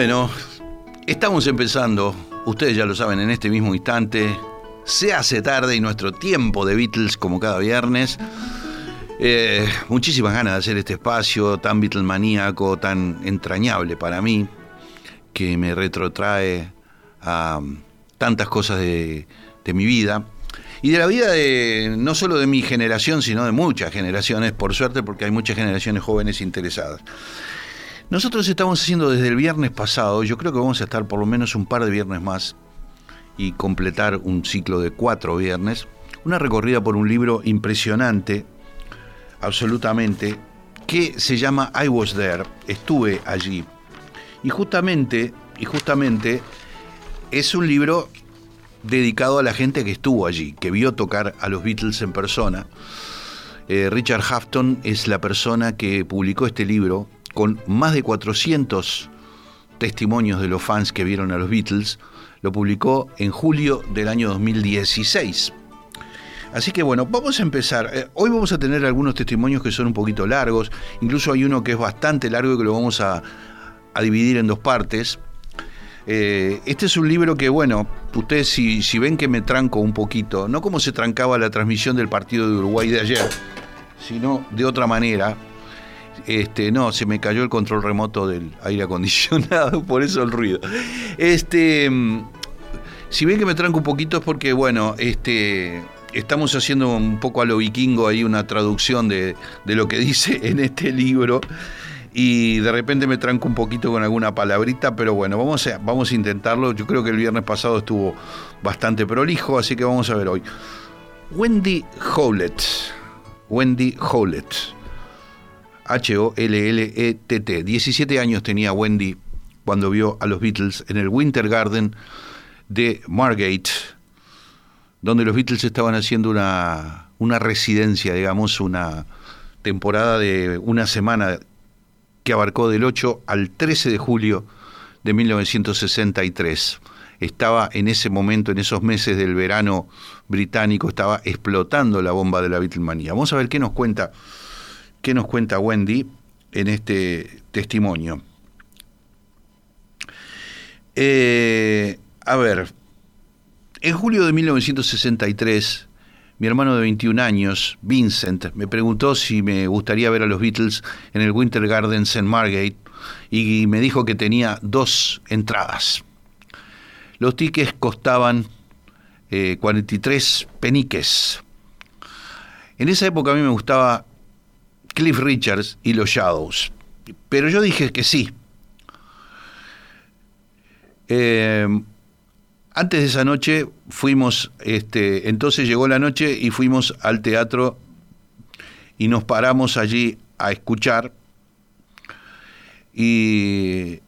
Bueno, estamos empezando, ustedes ya lo saben, en este mismo instante. Se hace tarde y nuestro tiempo de Beatles, como cada viernes. Eh, muchísimas ganas de hacer este espacio tan Beatlemaníaco, tan entrañable para mí, que me retrotrae a tantas cosas de, de mi vida y de la vida de no solo de mi generación, sino de muchas generaciones, por suerte, porque hay muchas generaciones jóvenes interesadas. Nosotros estamos haciendo desde el viernes pasado, yo creo que vamos a estar por lo menos un par de viernes más y completar un ciclo de cuatro viernes, una recorrida por un libro impresionante, absolutamente, que se llama I Was There, estuve allí. Y justamente, y justamente es un libro dedicado a la gente que estuvo allí, que vio tocar a los Beatles en persona. Eh, Richard Hafton es la persona que publicó este libro con más de 400 testimonios de los fans que vieron a los Beatles, lo publicó en julio del año 2016. Así que bueno, vamos a empezar. Eh, hoy vamos a tener algunos testimonios que son un poquito largos, incluso hay uno que es bastante largo y que lo vamos a, dividir en dos partes. Eh, este es un libro que, bueno, ustedes si, si ven que me tranco un poquito, no como se trancaba la transmisión del partido de Uruguay de ayer, sino de otra manera, este, no, se me cayó el control remoto del aire acondicionado, por eso el ruido. Este, mm, si ven que me tranco un poquito es porque, bueno, este, estamos haciendo un poco a lo vikingo ahí una traducción de, lo que dice en este libro y de repente me tranco un poquito con alguna palabrita, pero bueno, vamos vamos a intentarlo. Yo creo que el viernes pasado estuvo bastante prolijo, así que vamos a ver hoy. Wendy Howlett. Wendy Howlett H-O-L-L-E-T-T. 17 años tenía Wendy cuando vio a los Beatles en el Winter Garden de Margate, donde los Beatles estaban haciendo una, una residencia, digamos, una temporada de una semana que abarcó del 8 al 13 de julio de 1963. Estaba en ese momento, en esos meses del verano británico, estaba explotando la bomba de la Beatlemanía. Vamos a ver qué nos cuenta ¿Qué nos cuenta Wendy en este testimonio? Eh, a ver, en julio de 1963, mi hermano de 21 años, Vincent, me preguntó si me gustaría ver a los Beatles en el Winter Garden St. Margate y me dijo que tenía dos entradas. Los tickets costaban 43 eh, peniques. En esa época a mí me gustaba Cliff Richards y los Shadows. Pero yo dije que sí. Eh, antes de esa noche fuimos, este, entonces llegó la noche y fuimos al teatro y nos paramos allí a escuchar y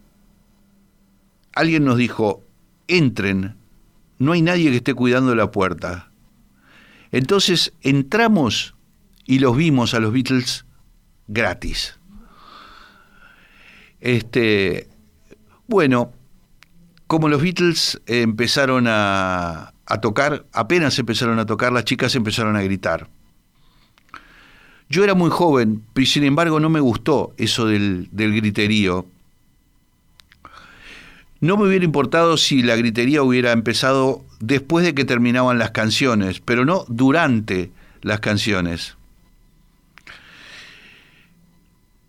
alguien nos dijo, entren, no hay nadie que esté cuidando la puerta. Entonces entramos y los vimos a los Beatles gratis. Este, bueno, como los Beatles empezaron a, tocar, apenas empezaron a tocar, las chicas empezaron a gritar. Yo era muy joven, pero sin embargo no me gustó eso del griterío. No me hubiera importado si la gritería hubiera empezado después de que terminaban las canciones, pero no durante las canciones.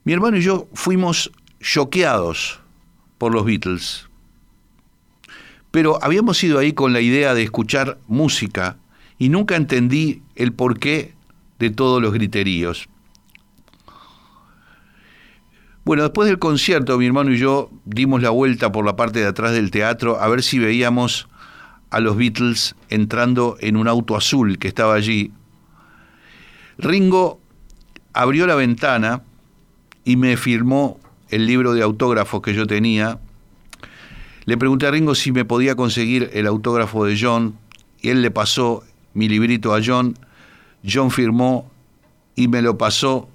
Mi hermano y yo fuimos choqueados por los Beatles, pero habíamos ido ahí con la idea de escuchar música y nunca entendí el porqué de todos los griteríos. Bueno, después del concierto, mi hermano y yo dimos la vuelta por la parte de atrás del teatro a ver si veíamos a los Beatles entrando en un auto azul que estaba allí. Ringo abrió la ventana y me firmó el libro de autógrafos que yo tenía. Le pregunté a Ringo si me podía conseguir el autógrafo de John y él le pasó mi librito a John. John firmó y me lo pasó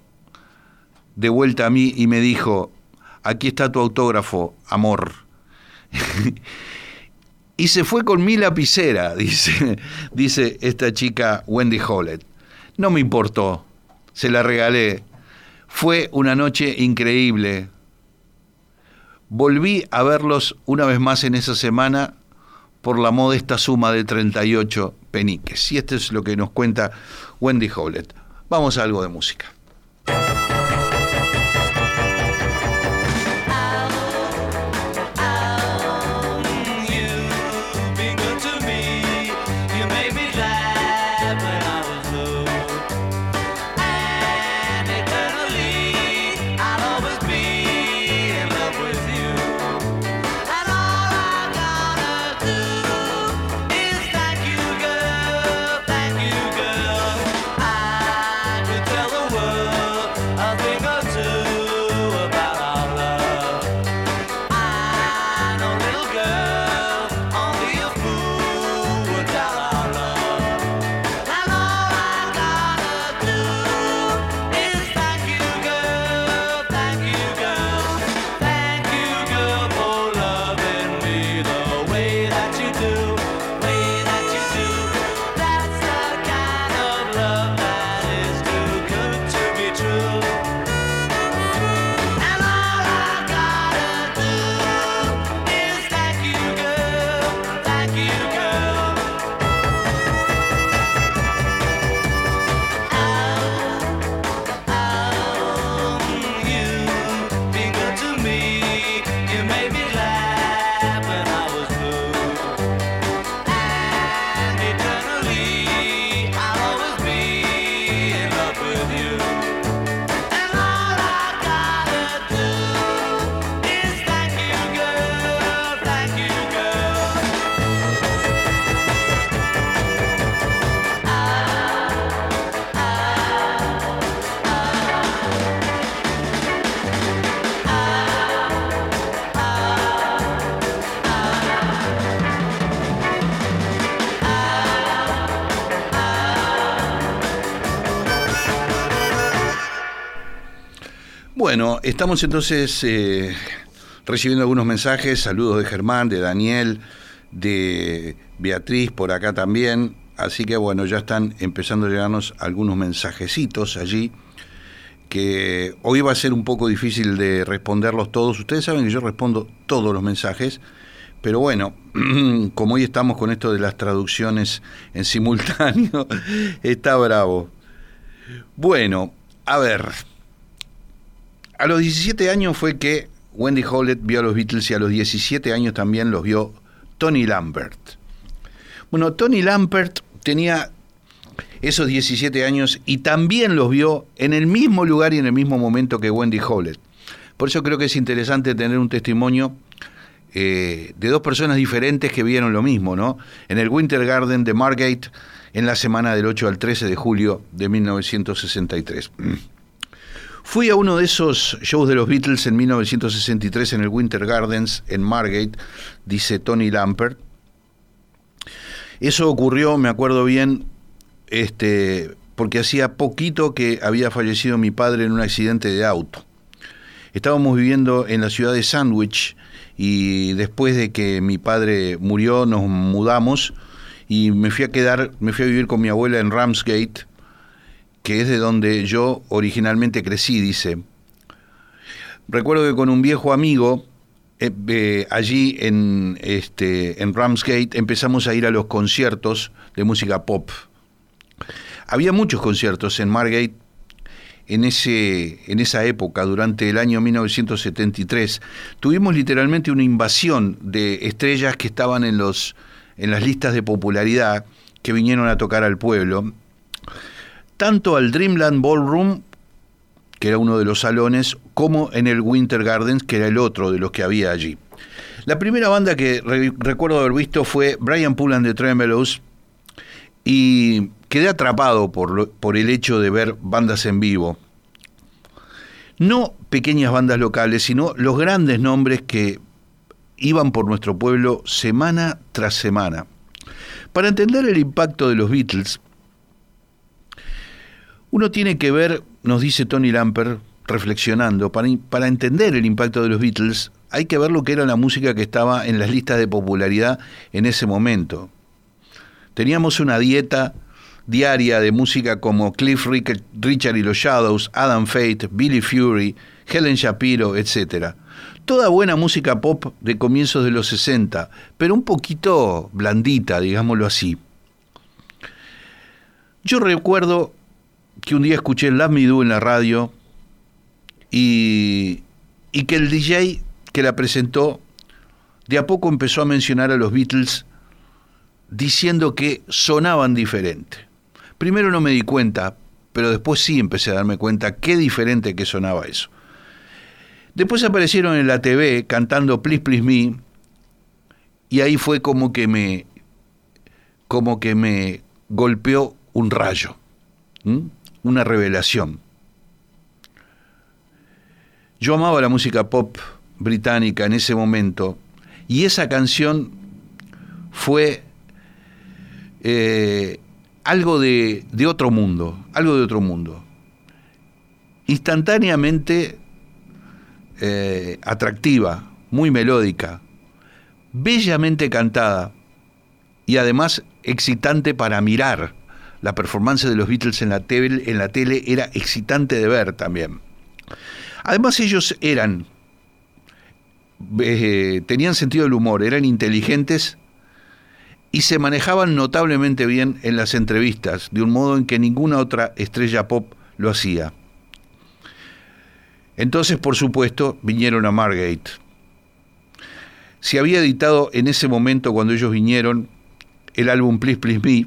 de vuelta a mí y me dijo, aquí está tu autógrafo, amor. y se fue con mi lapicera, dice, dice esta chica Wendy Hollett. No me importó, se la regalé. Fue una noche increíble. Volví a verlos una vez más en esa semana por la modesta suma de 38 peniques. Y esto es lo que nos cuenta Wendy Howlett. Vamos a algo de música. Bueno, estamos entonces eh, recibiendo algunos mensajes, saludos de Germán, de Daniel, de Beatriz por acá también, así que bueno, ya están empezando a llegarnos algunos mensajecitos allí que hoy va a ser un poco difícil de responderlos todos. Ustedes saben que yo respondo todos los mensajes, pero bueno, como hoy estamos con esto de las traducciones en simultáneo, está bravo. Bueno, a ver, a los 17 años fue que Wendy Howlett vio a los Beatles y a los 17 años también los vio Tony Lambert. Bueno, Tony Lambert tenía esos 17 años y también los vio en el mismo lugar y en el mismo momento que Wendy Howlett. Por eso creo que es interesante tener un testimonio eh, de dos personas diferentes que vieron lo mismo, ¿no? En el Winter Garden de Margate en la semana del 8 al 13 de julio de 1963. Fui a uno de esos shows de los Beatles en 1963 en el Winter Gardens en Margate, dice Tony Lampert. Eso ocurrió, me acuerdo bien, este, porque hacía poquito que había fallecido mi padre en un accidente de auto. Estábamos viviendo en la ciudad de Sandwich y después de que mi padre murió nos mudamos y me fui a quedar, me fui a vivir con mi abuela en Ramsgate que es de donde yo originalmente crecí, dice. Recuerdo que con un viejo amigo, eh, allí en, este, en Ramsgate, empezamos a ir a los conciertos de música pop. Había muchos conciertos en Margate en, ese, en esa época, durante el año 1973. Tuvimos literalmente una invasión de estrellas que estaban en, los, en las listas de popularidad que vinieron a tocar al pueblo tanto al Dreamland Ballroom, que era uno de los salones, como en el Winter Gardens, que era el otro de los que había allí. La primera banda que recuerdo haber visto fue Brian Pullan de Tremelos y quedé atrapado por, por el hecho de ver bandas en vivo. No pequeñas bandas locales, sino los grandes nombres que iban por nuestro pueblo semana tras semana. Para entender el impacto de los Beatles, uno tiene que ver, nos dice Tony Lamper, reflexionando, para, para, entender el impacto de los Beatles, hay que ver lo que era la música que estaba en las listas de popularidad en ese momento. Teníamos una dieta diaria de música como Cliff Richard y los Shadows, Adam Fate, Billy Fury, Helen Shapiro, etc. Toda buena música pop de comienzos de los 60, pero un poquito blandita, digámoslo así. Yo recuerdo que un día escuché Love Me en la radio y, y que el DJ que la presentó de a poco empezó a mencionar a los Beatles diciendo que sonaban diferente. Primero no me di cuenta, pero después sí empecé a darme cuenta qué diferente que sonaba eso. Después aparecieron en la TV cantando Please Please Me y ahí fue como que me como que me golpeó un rayo, una revelación. Yo amaba la música pop británica en ese momento y esa canción fue eh, algo de, otro mundo, algo de otro mundo. Instantáneamente eh, atractiva, muy melódica, bellamente cantada y además excitante para mirar. La performance de los Beatles en la, tele, en la tele era excitante de ver también. Además ellos eran, eh, tenían sentido del humor, eran inteligentes y se manejaban notablemente bien en las entrevistas, de un modo en que ninguna otra estrella pop lo hacía. Entonces, por supuesto, vinieron a Margate. Se había editado en ese momento, cuando ellos vinieron, el álbum Please Please Me,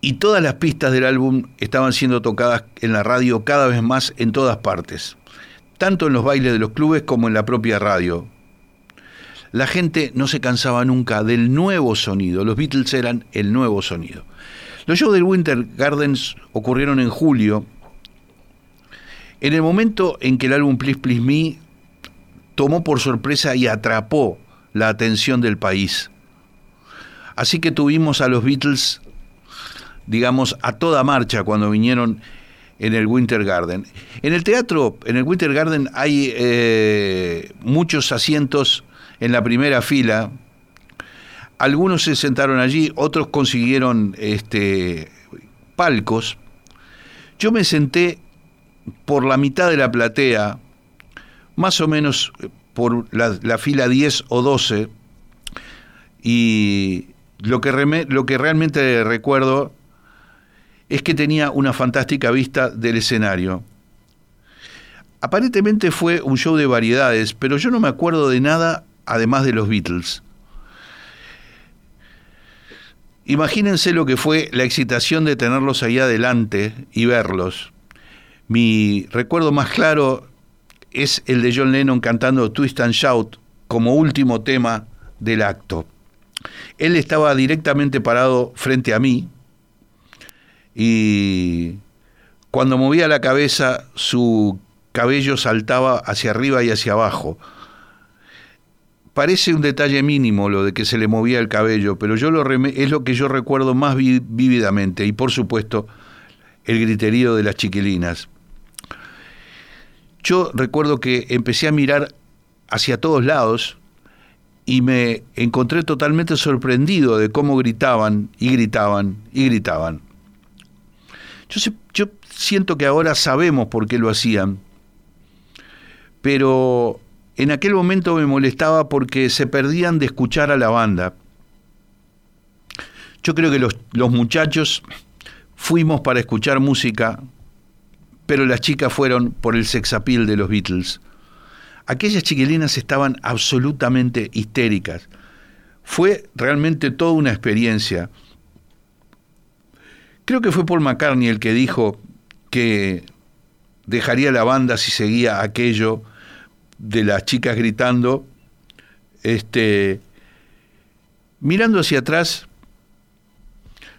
y todas las pistas del álbum estaban siendo tocadas en la radio cada vez más en todas partes, tanto en los bailes de los clubes como en la propia radio, la gente no se cansaba nunca del nuevo sonido. Los Beatles eran el nuevo sonido. Los shows del Winter Gardens ocurrieron en julio. En el momento en que el álbum Please Please Me tomó por sorpresa y atrapó la atención del país. Así que tuvimos a los Beatles, digamos, a toda marcha cuando vinieron en el Winter Garden. En el teatro, en el Winter Garden hay eh, muchos asientos en la primera fila. Algunos se sentaron allí, otros consiguieron este, palcos. Yo me senté por la mitad de la platea, más o menos por la, fila 10 o 12, y lo que, lo que realmente recuerdo es que tenía una fantástica vista del escenario. Aparentemente fue un show de variedades, pero yo no me acuerdo de nada además de los Beatles. Imagínense lo que fue la excitación de tenerlos ahí adelante y verlos. Mi recuerdo más claro es el de John Lennon cantando Twist and Shout como último tema del acto. Él estaba directamente parado frente a mí y cuando movía la cabeza su cabello saltaba hacia arriba y hacia abajo Parece un detalle mínimo lo de que se le movía el cabello, pero yo lo es lo que yo recuerdo más vívidamente y por supuesto el griterío de las chiquilinas. Yo recuerdo que empecé a mirar hacia todos lados y me encontré totalmente sorprendido de cómo gritaban y gritaban y gritaban. Yo, yo siento que ahora sabemos por qué lo hacían, pero en aquel momento me molestaba porque se perdían de escuchar a la banda. Yo creo que los, muchachos fuimos para escuchar música, pero las chicas fueron por el sexapil de los Beatles. Aquellas chiquilinas estaban absolutamente histéricas. Fue realmente toda una experiencia. Creo que fue Paul McCartney el que dijo que dejaría la banda si seguía aquello de las chicas gritando, este, mirando hacia atrás,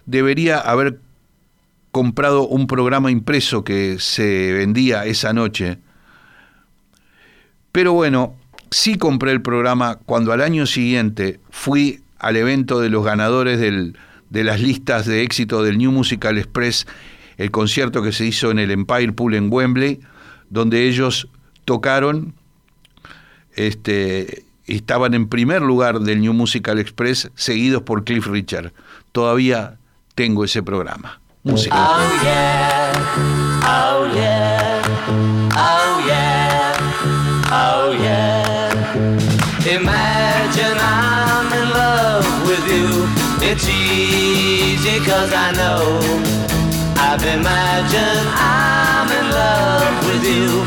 debería haber comprado un programa impreso que se vendía esa noche. Pero bueno, sí compré el programa cuando al año siguiente fui al evento de los ganadores de las listas de éxito del New Musical Express, el concierto que se hizo en el Empire Pool en Wembley, donde ellos tocaron, este, estaban en primer lugar del New Musical Express, seguidos por Cliff Richard. Todavía tengo ese programa. Oh yeah, oh yeah, easy cause I know. I've imagined I'm in love with you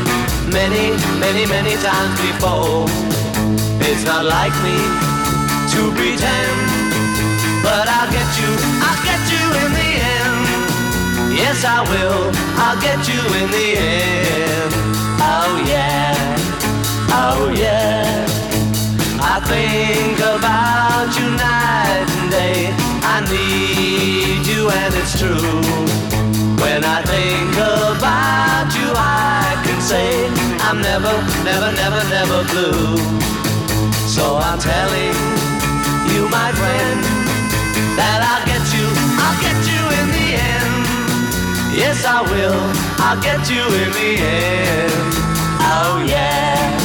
many, many, many times before. It's not like me to pretend, but I'll get you, I'll get you in the end. Yes, I will, I'll get you in the end. Oh yeah, oh yeah. I think about you night and day. I need you and it's true. When I think about you, I can say I'm never, never, never, never blue. So I'm telling you, my friend, that I'll get you, I'll get you in the end. Yes, I will, I'll get you in the end. Oh yeah,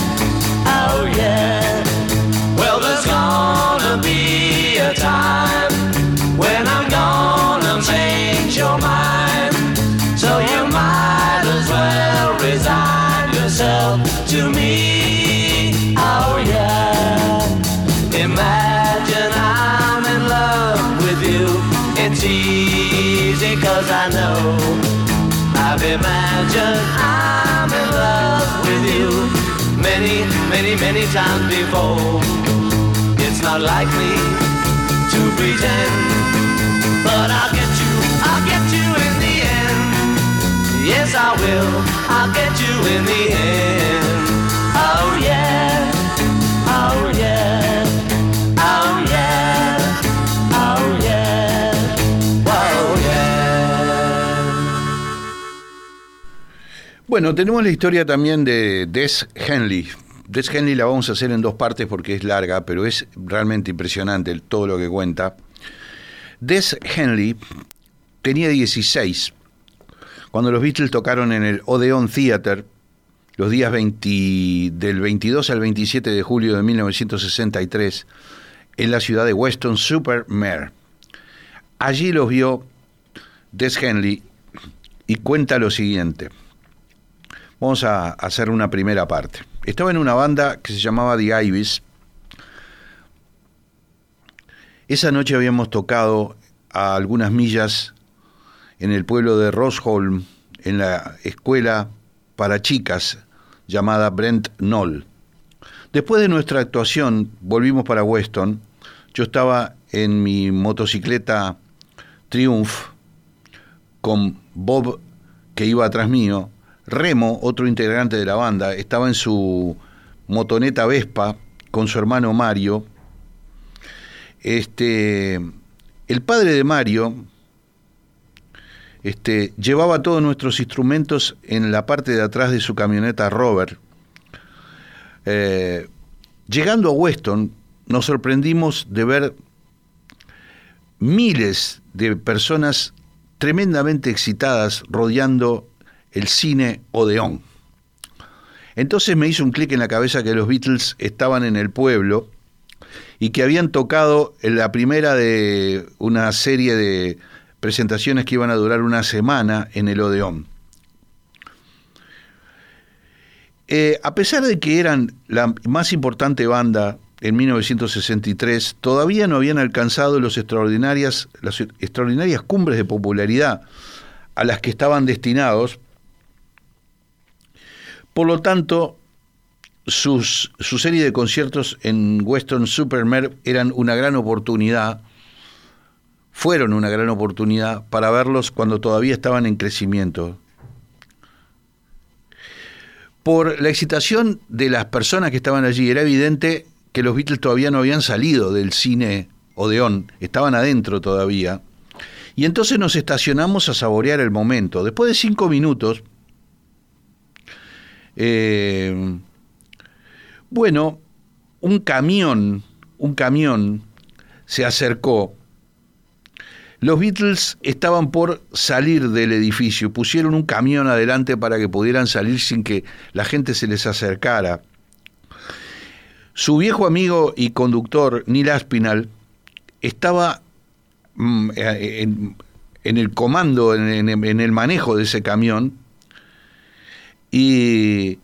Bueno, tenemos la historia también de Des Henley. Des Henley la vamos a hacer en dos partes porque es larga, pero es realmente impresionante todo lo que cuenta. Des Henley tenía 16 cuando los Beatles tocaron en el Odeon Theater los días 20 del 22 al 27 de julio de 1963 en la ciudad de Weston Super Mare. Allí los vio Des Henley y cuenta lo siguiente. Vamos a hacer una primera parte. Estaba en una banda que se llamaba The Ibis. Esa noche habíamos tocado a algunas millas en el pueblo de Rosholm, en la escuela para chicas llamada Brent Knoll. Después de nuestra actuación, volvimos para Weston. Yo estaba en mi motocicleta Triumph con Bob, que iba atrás mío. Remo, otro integrante de la banda, estaba en su motoneta Vespa con su hermano Mario. Este, el padre de Mario este, llevaba todos nuestros instrumentos en la parte de atrás de su camioneta Rover. Eh, llegando a Weston, nos sorprendimos de ver miles de personas tremendamente excitadas rodeando el cine Odeón. Entonces me hizo un clic en la cabeza que los Beatles estaban en el pueblo y que habían tocado en la primera de una serie de presentaciones que iban a durar una semana en el Odeón. Eh, a pesar de que eran la más importante banda en 1963, todavía no habían alcanzado los extraordinarias, las extraordinarias cumbres de popularidad a las que estaban destinados. Por lo tanto, sus, su serie de conciertos en Western Supermare eran una gran oportunidad, fueron una gran oportunidad para verlos cuando todavía estaban en crecimiento. Por la excitación de las personas que estaban allí, era evidente que los Beatles todavía no habían salido del cine Odeón, estaban adentro todavía, Y entonces nos estacionamos a saborear el momento. Después de cinco minutos, eh, bueno, un camión, un camión se acercó. Los Beatles estaban por salir del edificio, pusieron un camión adelante para que pudieran salir sin que la gente se les acercara. Su viejo amigo y conductor, Neil Aspinall, estaba mm, eh, en, el comando, en, en el manejo de ese camión, y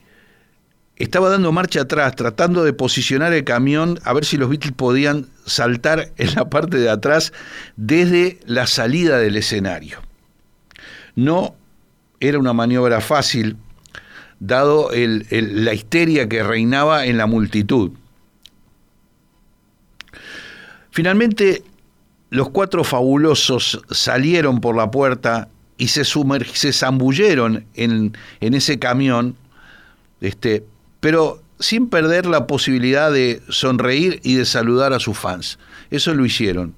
estaba dando marcha atrás, tratando de posicionar el camión a ver si los Beatles podían saltar en la parte de atrás desde la salida del escenario. No era una maniobra fácil, dado la histeria que reinaba en la multitud. Finalmente, los cuatro fabulosos salieron por la puerta y se, se zambulleron en, en ese camión, este, pero sin perder la posibilidad de sonreír y de saludar a sus fans. Eso lo hicieron.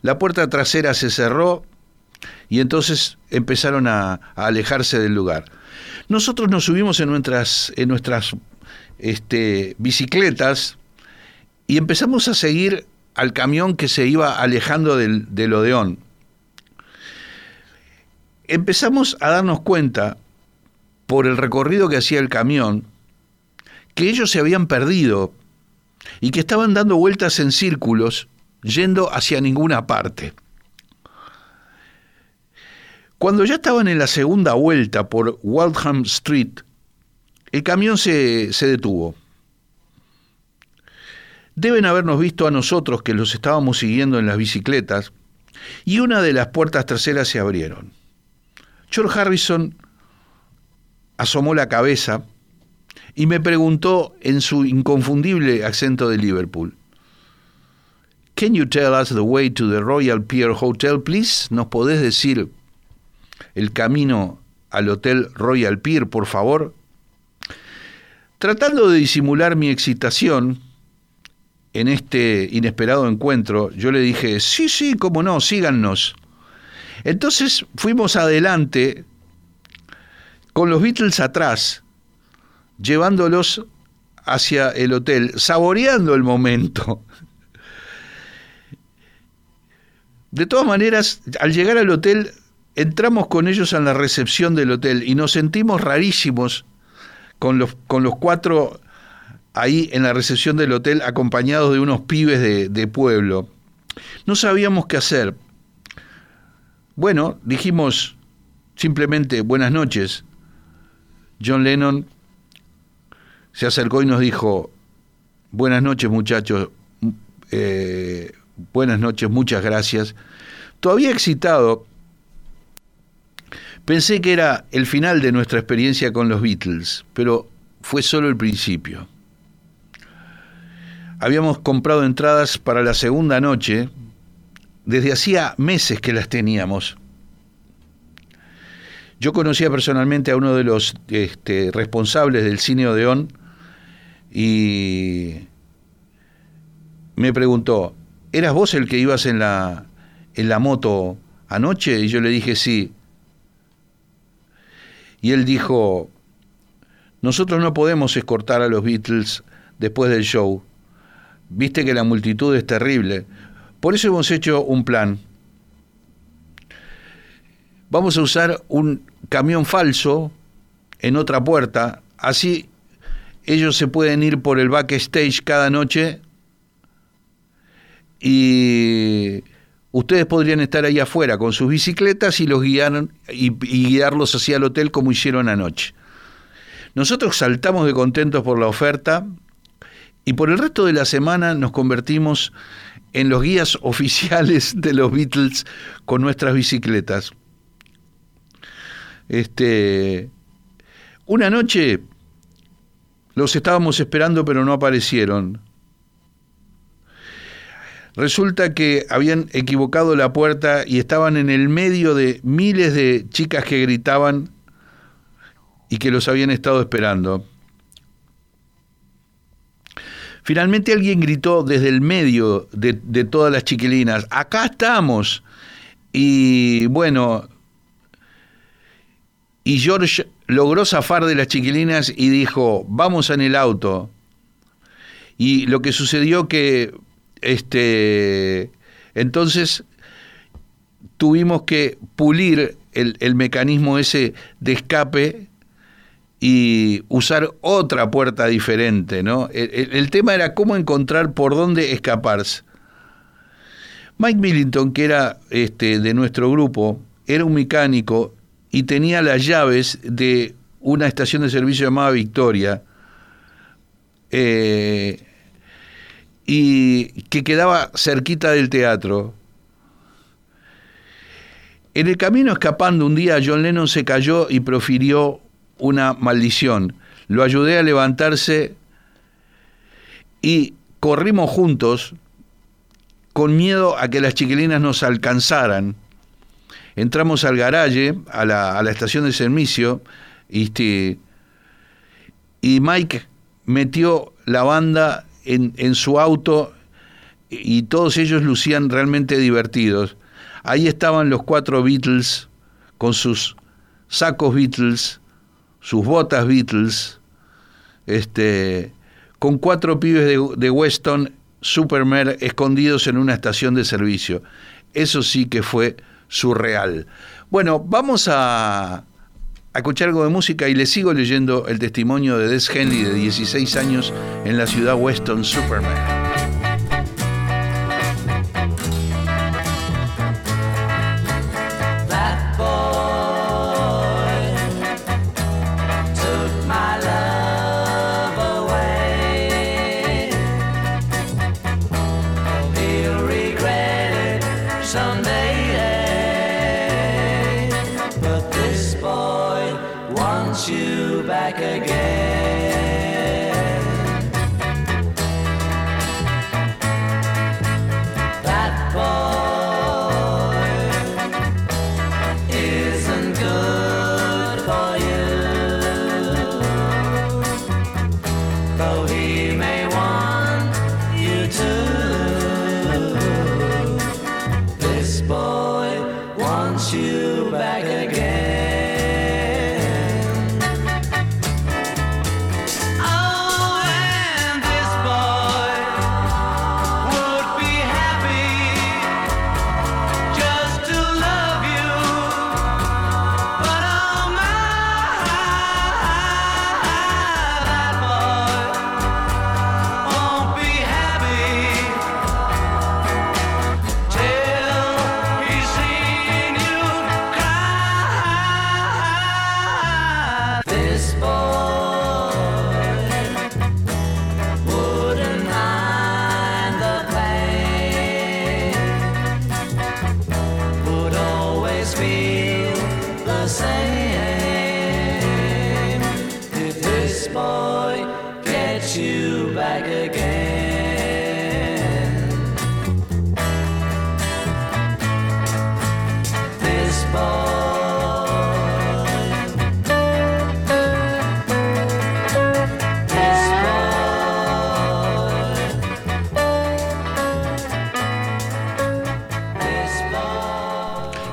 La puerta trasera se cerró y entonces empezaron a, alejarse del lugar. Nosotros nos subimos en nuestras, en nuestras este, bicicletas y empezamos a seguir al camión que se iba alejando del, del Odeón. Empezamos a darnos cuenta, por el recorrido que hacía el camión, que ellos se habían perdido y que estaban dando vueltas en círculos yendo hacia ninguna parte. Cuando ya estaban en la segunda vuelta por Waldham Street, el camión se, se detuvo. Deben habernos visto a nosotros que los estábamos siguiendo en las bicicletas y una de las puertas traseras se abrieron. George Harrison asomó la cabeza y me preguntó en su inconfundible acento de Liverpool, Can you tell us the way to the Royal Pier Hotel, please? ¿Nos podés decir el camino al Hotel Royal Pier, por favor? Tratando de disimular mi excitación en este inesperado encuentro, yo le dije, sí, sí, cómo no, síganos. Entonces fuimos adelante con los Beatles atrás llevándolos hacia el hotel, saboreando el momento. De todas maneras, al llegar al hotel, entramos con ellos en la recepción del hotel y nos sentimos rarísimos con los, con los cuatro ahí en la recepción del hotel acompañados de unos pibes de pueblo. No sabíamos qué hacer. Bueno, dijimos simplemente buenas noches. John Lennon se acercó y nos dijo, buenas noches muchachos, eh, buenas noches, muchas gracias. Todavía excitado, pensé que era el final de nuestra experiencia con los Beatles, pero fue solo el principio. Habíamos comprado entradas para la segunda noche, desde hacía meses que las teníamos. Yo conocía personalmente a uno de los este, responsables del cine Odeón, y me preguntó, ¿eras vos el que ibas en la, en la moto anoche? Y yo le dije, sí. Y él dijo, nosotros no podemos escortar a los Beatles después del show. Viste que la multitud es terrible. Por eso hemos hecho un plan. Vamos a usar un camión falso en otra puerta, así ellos se pueden ir por el backstage cada noche y ustedes podrían estar ahí afuera con sus bicicletas y los guiaron y, guiarlos hacia el hotel como hicieron anoche. Nosotros saltamos de contentos por la oferta y por el resto de la semana nos convertimos en los guías oficiales de los Beatles con nuestras bicicletas. Este, una noche los estábamos esperando pero no aparecieron. Resulta que habían equivocado la puerta y estaban en el medio de miles de chicas que gritaban y que los habían estado esperando. Finalmente alguien gritó desde el medio de, todas las chiquilinas, acá estamos. Y bueno, y George logró zafar de las chiquilinas y dijo, vamos en el auto. Y lo que sucedió que, este, entonces tuvimos que pulir el, el mecanismo ese de escape y usar otra puerta diferente, ¿no? El, tema era cómo encontrar por dónde escaparse. Mike Millington, que era este, de nuestro grupo, era un mecánico y tenía las llaves de una estación de servicio llamada Victoria, eh, y que quedaba cerquita del teatro. En el camino escapando un día, John Lennon se cayó y profirió una maldición. Lo ayudé a levantarse y corrimos juntos con miedo a que las chiquilinas nos alcanzaran. Entramos al garaje, a la, estación de servicio, este, y Mike metió la banda en, en su auto y todos ellos lucían realmente divertidos. Ahí estaban los cuatro Beatles con sus sacos Beatles, sus botas Beatles, este, con cuatro pibes de, de Weston Supermare escondidos en una estación de servicio. Eso sí que fue surreal. Bueno, vamos a, a escuchar algo de música y le sigo leyendo el testimonio de Des Henley de 16 años en la ciudad Weston Superman.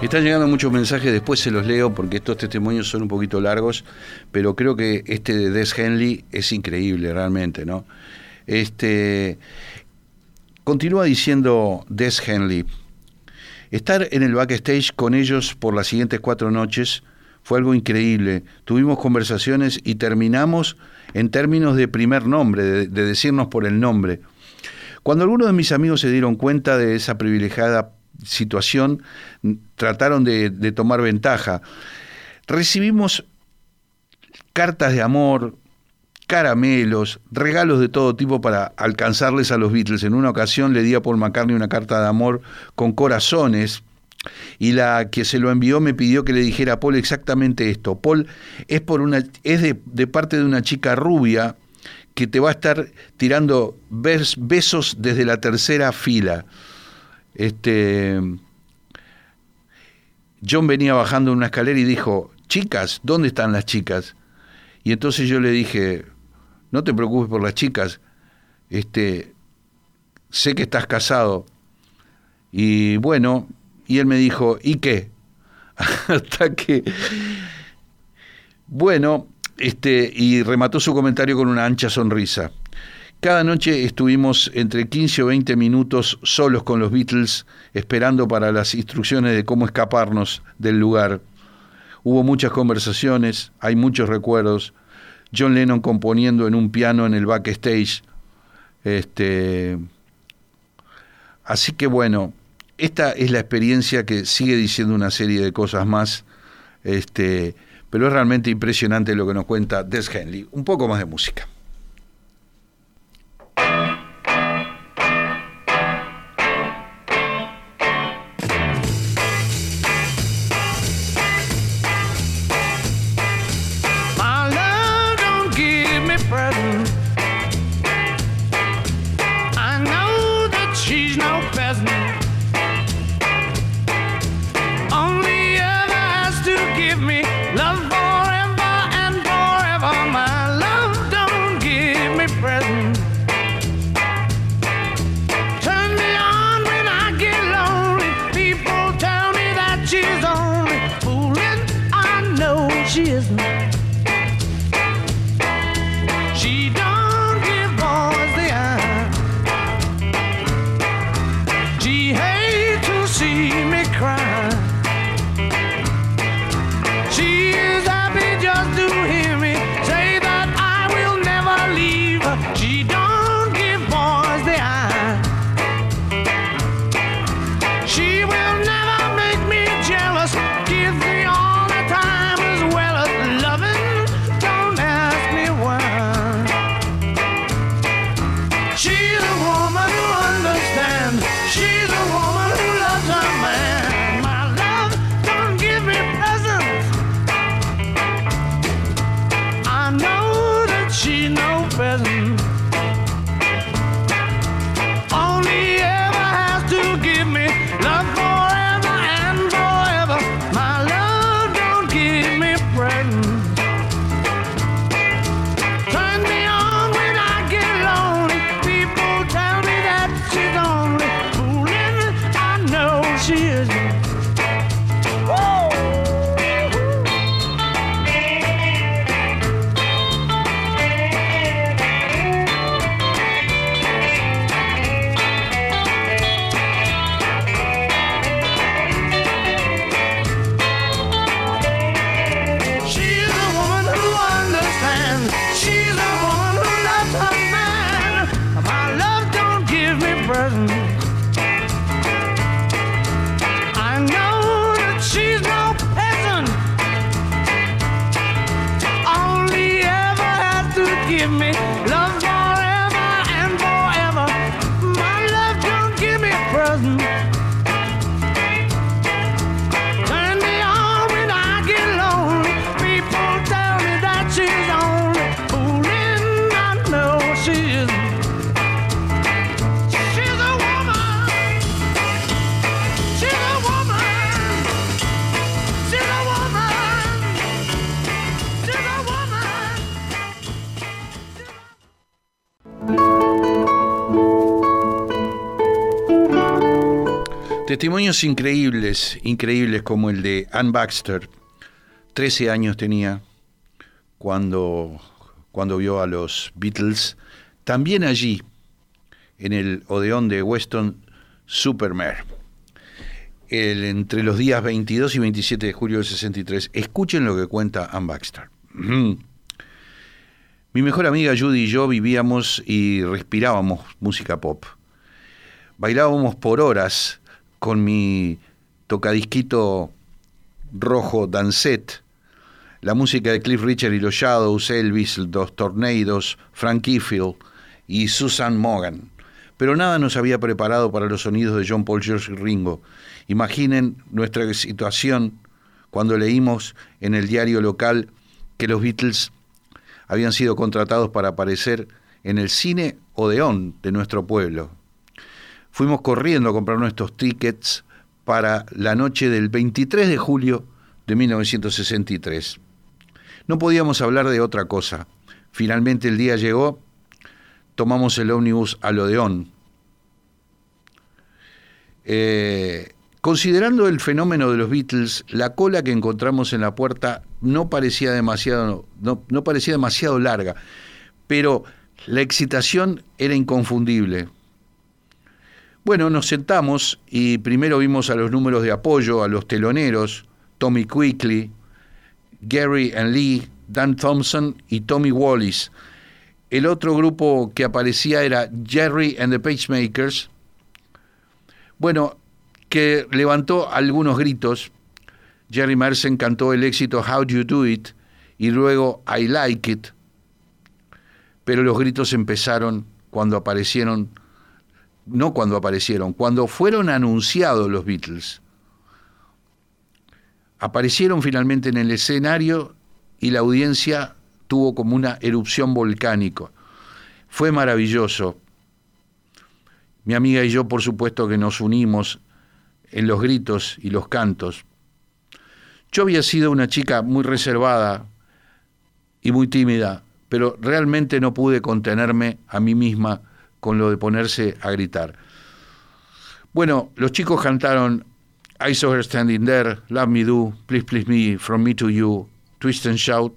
Están llegando muchos mensajes, después se los leo porque estos testimonios son un poquito largos, pero creo que este de Des Henley es increíble realmente, ¿no? Este continúa diciendo Des Henley, estar en el backstage con ellos por las siguientes cuatro noches fue algo increíble. Tuvimos conversaciones y terminamos en términos de primer nombre, de, de decirnos por el nombre. Cuando algunos de mis amigos se dieron cuenta de esa privilegiada situación, trataron de, tomar ventaja. Recibimos cartas de amor, caramelos, regalos de todo tipo para alcanzarles a los Beatles. En una ocasión le di a Paul McCartney una carta de amor con corazones y la que se lo envió me pidió que le dijera a Paul exactamente esto. Paul es por una es de, parte de una chica rubia que te va a estar tirando bes- besos desde la tercera fila. Este John venía bajando una escalera y dijo, chicas, ¿dónde están las chicas? Y entonces yo le dije, no te preocupes por las chicas, este, sé que estás casado. Y bueno, Y él me dijo, ¿y qué? Hasta que, bueno, este, y remató su comentario con una ancha sonrisa. Cada noche estuvimos entre 15 o 20 minutos solos con los Beatles, esperando para las instrucciones de cómo escaparnos del lugar. Hubo muchas conversaciones, hay muchos recuerdos. John Lennon componiendo en un piano en el backstage. Este, así que bueno, esta es la experiencia que sigue diciendo una serie de cosas más. Este, pero es realmente impresionante lo que nos cuenta Des Henley. Un poco más de música. Increíbles, increíbles como el de Ann Baxter. 13 años tenía cuando, cuando vio a los Beatles. También allí, en el Odeón de Weston Supermare. El, entre los días 22 y 27 de julio del 63. Escuchen lo que cuenta Ann Baxter. Mi mejor amiga Judy y yo vivíamos y respirábamos música pop. Bailábamos por horas con mi tocadisquito rojo Dancet, la música de Cliff Richard y los Shadows, Elvis, los Tornadoes, Frank Ifield y Susan Morgan. Pero nada nos había preparado para los sonidos de John Paul, George y Ringo. Imaginen nuestra situación cuando leímos en el diario local que los Beatles habían sido contratados para aparecer en el cine Odeón de nuestro pueblo. Fuimos corriendo a comprar nuestros tickets para la noche del 23 de julio de 1963. No podíamos hablar de otra cosa. Finalmente el día llegó, tomamos el ómnibus al Odeón. Eh, Considerando el fenómeno de los Beatles, la cola que encontramos en la puerta no parecía demasiado, no, no parecía demasiado larga, pero la excitación era inconfundible. Bueno, nos sentamos y primero vimos a los números de apoyo, a los teloneros, Tommy Quickly, Gary and Lee, Dan Thompson y Tommy Wallis. El otro grupo que aparecía era Jerry and the Pacemakers. Bueno, que levantó algunos gritos. Jerry Mersen cantó el éxito How Do You Do It y luego I Like It. Pero los gritos empezaron cuando aparecieron, no cuando aparecieron, cuando fueron anunciados los Beatles. Aparecieron finalmente en el escenario y la audiencia tuvo como una erupción volcánica. Fue maravilloso. Mi amiga y yo, por supuesto, que nos unimos en los gritos y los cantos. Yo había sido una chica muy reservada y muy tímida, pero realmente no pude contenerme a mí misma con lo de ponerse a gritar. Bueno, los chicos cantaron I saw her standing there, Love Me Do, Please Please Me, From Me to You, Twist and Shout,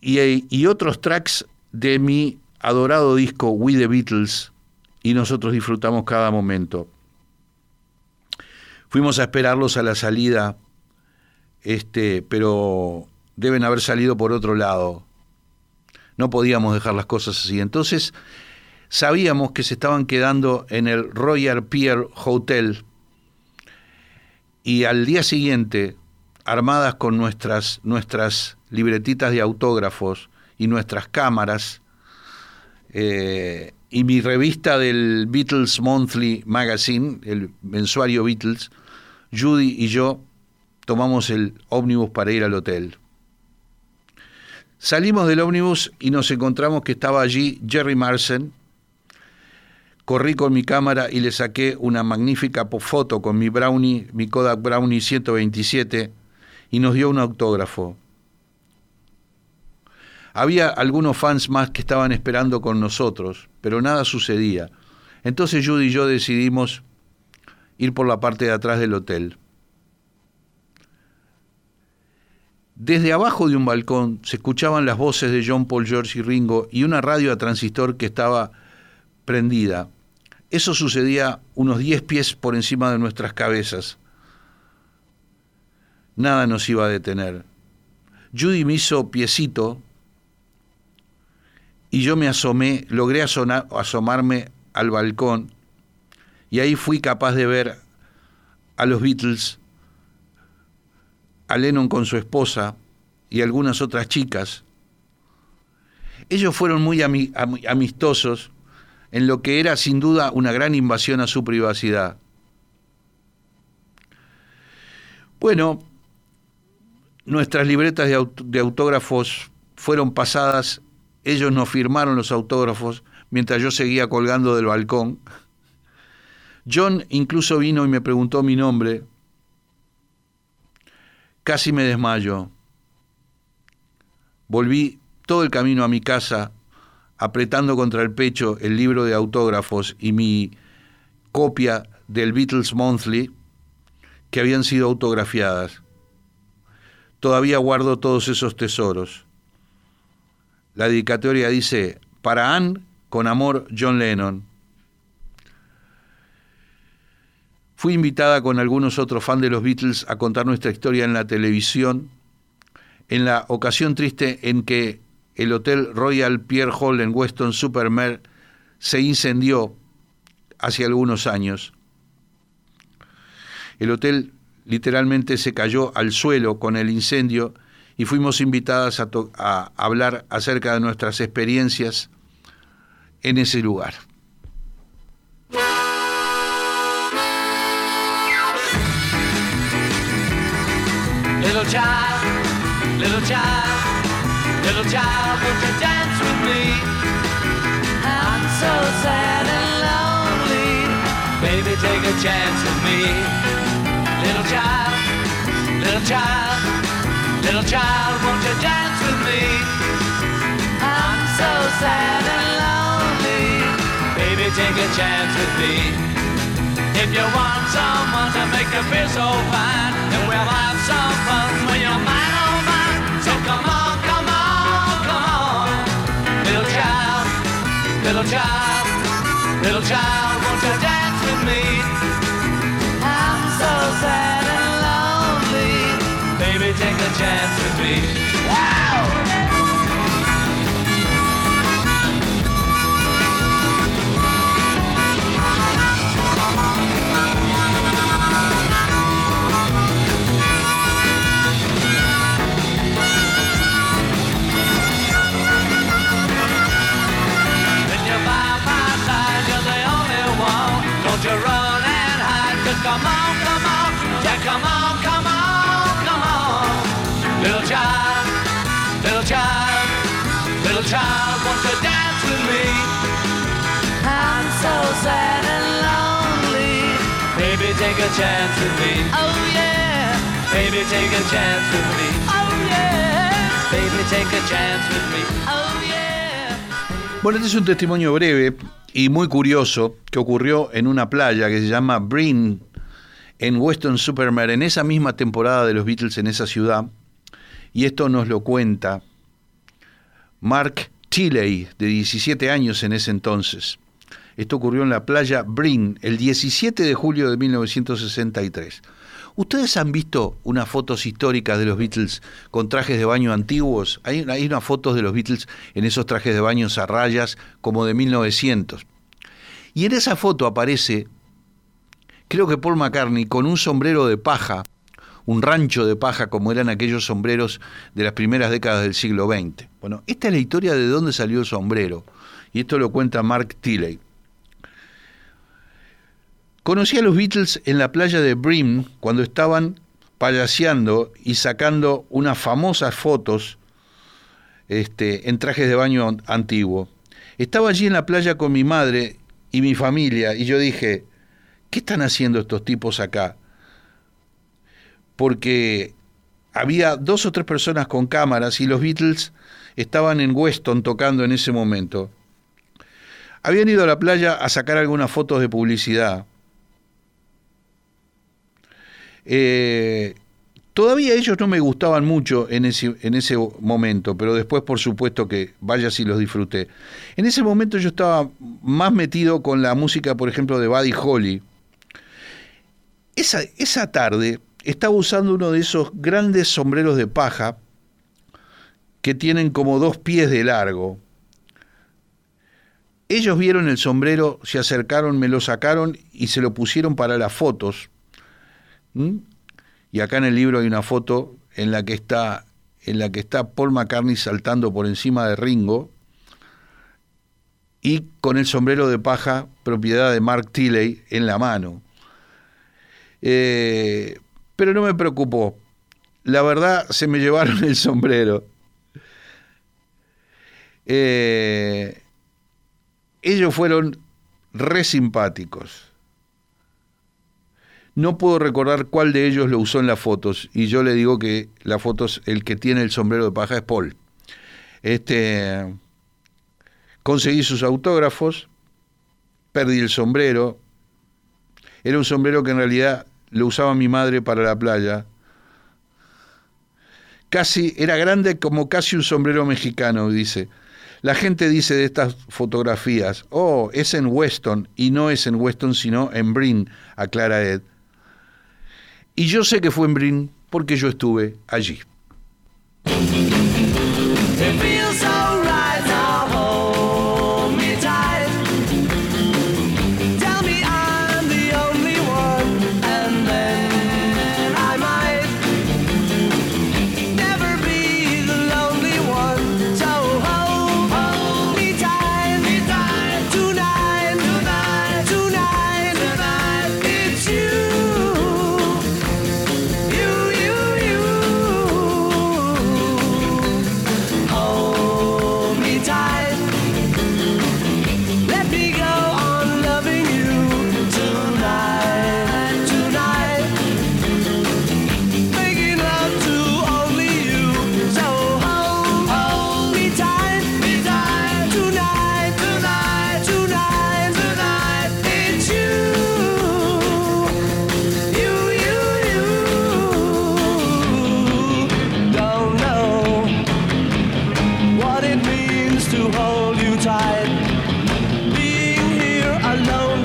y, y otros tracks de mi adorado disco We the Beatles, y nosotros disfrutamos cada momento. Fuimos a esperarlos a la salida, este, pero deben haber salido por otro lado. No podíamos dejar las cosas así. Entonces, sabíamos que se estaban quedando en el Royal Pier Hotel y al día siguiente, armadas con nuestras, nuestras libretitas de autógrafos y nuestras cámaras, eh, y mi revista del Beatles Monthly Magazine, el mensuario Beatles, Judy y yo tomamos el ómnibus para ir al hotel. Salimos del ómnibus y nos encontramos que estaba allí Jerry Marsen, Corrí con mi cámara y le saqué una magnífica foto con mi Brownie, mi Kodak Brownie 127 y nos dio un autógrafo. Había algunos fans más que estaban esperando con nosotros, pero nada sucedía. Entonces Judy y yo decidimos ir por la parte de atrás del hotel. Desde abajo de un balcón se escuchaban las voces de John Paul George y Ringo y una radio a transistor que estaba prendida. Eso sucedía unos 10 pies por encima de nuestras cabezas. Nada nos iba a detener. Judy me hizo piecito y yo me asomé, logré asomarme al balcón y ahí fui capaz de ver a los Beatles, a Lennon con su esposa y algunas otras chicas. Ellos fueron muy amistosos en lo que era sin duda una gran invasión a su privacidad. Bueno, nuestras libretas de, autógrafos fueron pasadas, ellos nos firmaron los autógrafos mientras yo seguía colgando del balcón. John incluso vino y me preguntó mi nombre. Casi me desmayo. Volví todo el camino a mi casa apretando contra el pecho el libro de autógrafos y mi copia del Beatles Monthly que habían sido autografiadas. Todavía guardo todos esos tesoros. La dedicatoria dice, para Anne, con amor, John Lennon. Fui invitada con algunos otros fans de los Beatles a contar nuestra historia en la televisión, en la ocasión triste en que el Hotel Royal Pierre Hall en Weston Supermare se incendió hace algunos años. El hotel literalmente se cayó al suelo con el incendio y fuimos invitadas a, a hablar acerca de nuestras experiencias en ese lugar. Little child, little child. Little child, won't you dance with me? I'm so sad and lonely. Baby, take a chance with me. Little child, little child, little child, won't you dance with me? I'm so sad and lonely. Baby, take a chance with me. If you want someone to make you feel so fine, then we'll have some fun when you're mine, oh mine. So come on, come on, come on, little child, little child, little child, won't you dance with me? I'm so sad and lonely. Baby, take a chance with me. Come on, come on, come on. Little child, little child, little child, won't you dance with me? I'm so sad and lonely. Baby, take a chance with me. Oh yeah. Baby, take a chance with me. Oh yeah. Baby, take a chance with me. Oh yeah. Bueno, este es un testimonio breve y muy curioso que ocurrió en una playa que se llama Breen, en Weston Supermare, en esa misma temporada de los Beatles en esa ciudad. Y esto nos lo cuenta Mark Tilley, de 17 años en ese entonces. Esto ocurrió en la playa Breen, el 17 de julio de 1963. ¿Ustedes han visto unas fotos históricas de los Beatles con trajes de baño antiguos? Hay, hay unas fotos de los Beatles en esos trajes de baño a rayas como de 1900. Y en esa foto aparece, creo que Paul McCartney, con un sombrero de paja, un rancho de paja como eran aquellos sombreros de las primeras décadas del siglo XX. Bueno, esta es la historia de dónde salió el sombrero. Y esto lo cuenta Mark Tilley. Conocí a los Beatles en la playa de Brim cuando estaban payaseando y sacando unas famosas fotos este, en trajes de baño an- antiguo. Estaba allí en la playa con mi madre y mi familia y yo dije, ¿qué están haciendo estos tipos acá? Porque había dos o tres personas con cámaras y los Beatles estaban en Weston tocando en ese momento. Habían ido a la playa a sacar algunas fotos de publicidad. Eh, todavía ellos no me gustaban mucho en ese, en ese momento, pero después por supuesto que vaya si los disfruté. En ese momento yo estaba más metido con la música, por ejemplo, de Buddy Holly. Esa, esa tarde estaba usando uno de esos grandes sombreros de paja que tienen como dos pies de largo. Ellos vieron el sombrero, se acercaron, me lo sacaron y se lo pusieron para las fotos. ¿Mm? Y acá en el libro hay una foto en la que está en la que está Paul McCartney saltando por encima de Ringo y con el sombrero de paja propiedad de Mark Tilley en la mano. Eh, pero no me preocupó. La verdad se me llevaron el sombrero. Eh, ellos fueron re simpáticos. No puedo recordar cuál de ellos lo usó en las fotos, y yo le digo que las fotos, el que tiene el sombrero de paja es Paul. Este, conseguí sus autógrafos, perdí el sombrero. Era un sombrero que en realidad lo usaba mi madre para la playa. Casi, era grande como casi un sombrero mexicano, dice. La gente dice de estas fotografías, oh, es en Weston, y no es en Weston, sino en Brin, aclara Ed. Y yo sé que fue en Brin porque yo estuve allí.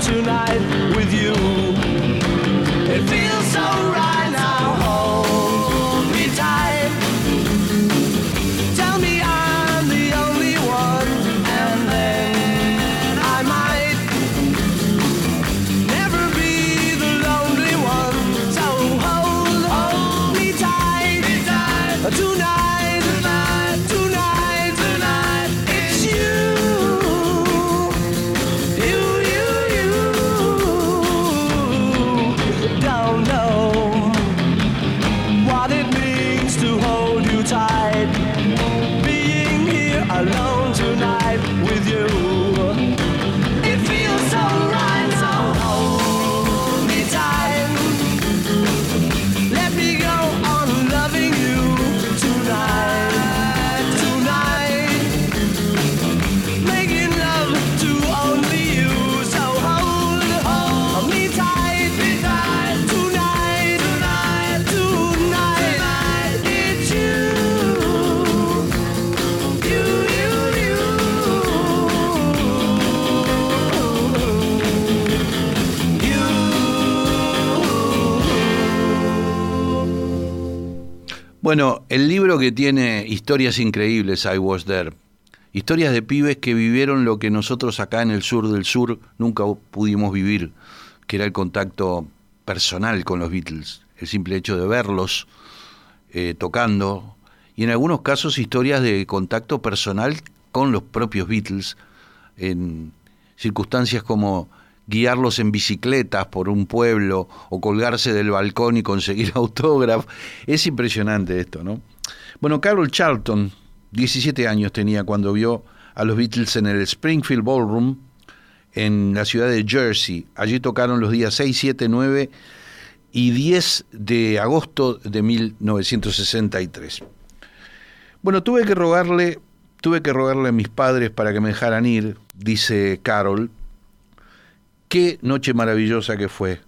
tonight. Bueno, el libro que tiene historias increíbles, I Was There. Historias de pibes que vivieron lo que nosotros acá en el sur del sur nunca pudimos vivir, que era el contacto personal con los Beatles, el simple hecho de verlos eh, tocando, y en algunos casos historias de contacto personal con los propios Beatles, en circunstancias como guiarlos en bicicletas por un pueblo o colgarse del balcón y conseguir autógrafos. Es impresionante esto, ¿no? Bueno, Carol Charlton, 17 años tenía cuando vio a los Beatles en el Springfield Ballroom en la ciudad de Jersey. Allí tocaron los días 6, 7, 9 y 10 de agosto de 1963. Bueno, tuve que rogarle, tuve que rogarle a mis padres para que me dejaran ir, dice Carol. Qué noche maravillosa que fue.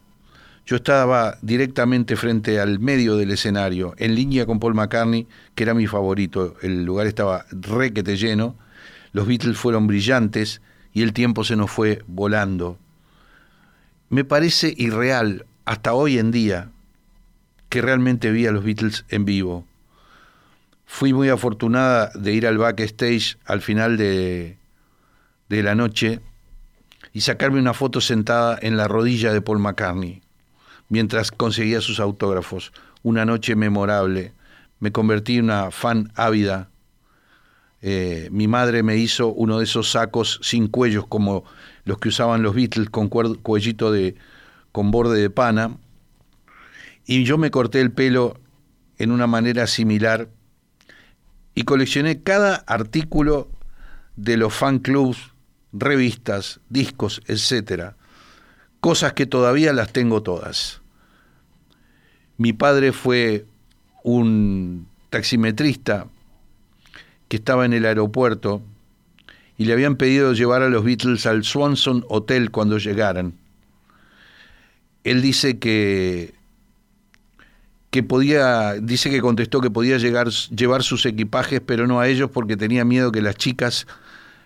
Yo estaba directamente frente al medio del escenario, en línea con Paul McCartney, que era mi favorito. El lugar estaba requete lleno. Los Beatles fueron brillantes y el tiempo se nos fue volando. Me parece irreal hasta hoy en día que realmente vi a los Beatles en vivo. Fui muy afortunada de ir al backstage al final de, de la noche y sacarme una foto sentada en la rodilla de Paul McCartney mientras conseguía sus autógrafos. Una noche memorable. Me convertí en una fan ávida. Eh, mi madre me hizo uno de esos sacos sin cuellos como los que usaban los Beatles con cuellito de, con borde de pana. Y yo me corté el pelo en una manera similar y coleccioné cada artículo de los fan clubs, revistas, discos, etcétera. Cosas que todavía las tengo todas. Mi padre fue un taximetrista que estaba en el aeropuerto y le habían pedido llevar a los Beatles al Swanson Hotel cuando llegaran. Él dice que que podía, dice que contestó que podía llegar, llevar sus equipajes, pero no a ellos porque tenía miedo que las chicas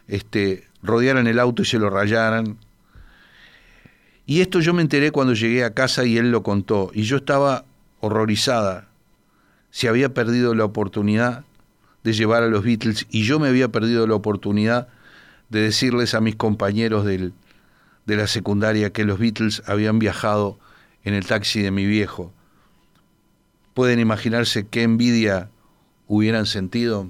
este, rodearan el auto y se lo rayaran. Y esto yo me enteré cuando llegué a casa y él lo contó, y yo estaba horrorizada. Se había perdido la oportunidad de llevar a los Beatles y yo me había perdido la oportunidad de decirles a mis compañeros del, de la secundaria que los Beatles habían viajado en el taxi de mi viejo. ¿Pueden imaginarse qué envidia hubieran sentido?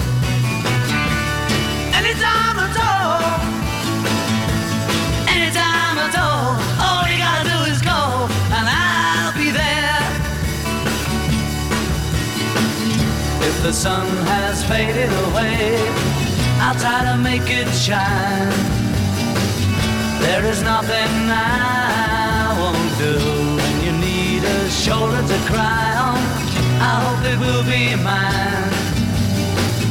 The sun has faded away, I'll try to make it shine. There is nothing I won't do when you need a shoulder to cry on. I hope it will be mine.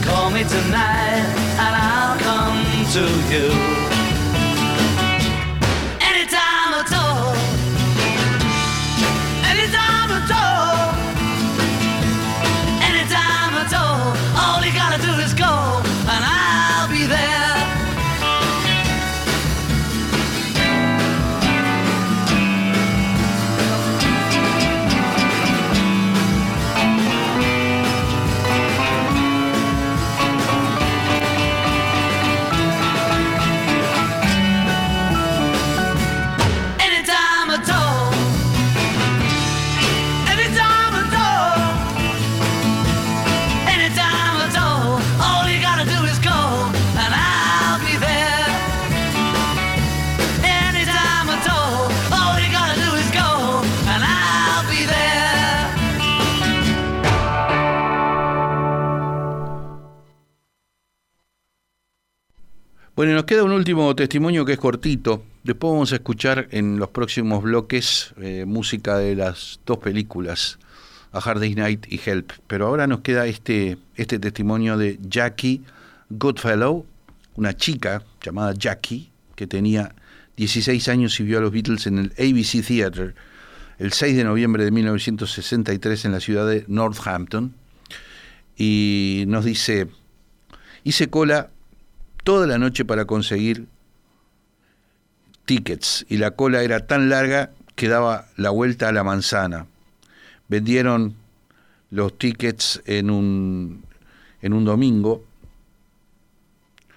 Call me tonight and I'll come to you. Bueno, nos queda un último testimonio que es cortito. Después vamos a escuchar en los próximos bloques eh, música de las dos películas, A Hard Day's Night y Help. Pero ahora nos queda este, este testimonio de Jackie Goodfellow, una chica llamada Jackie, que tenía 16 años y vio a los Beatles en el ABC Theatre el 6 de noviembre de 1963 en la ciudad de Northampton. Y nos dice, hice cola toda la noche para conseguir tickets y la cola era tan larga que daba la vuelta a la manzana. Vendieron los tickets en un, en un domingo,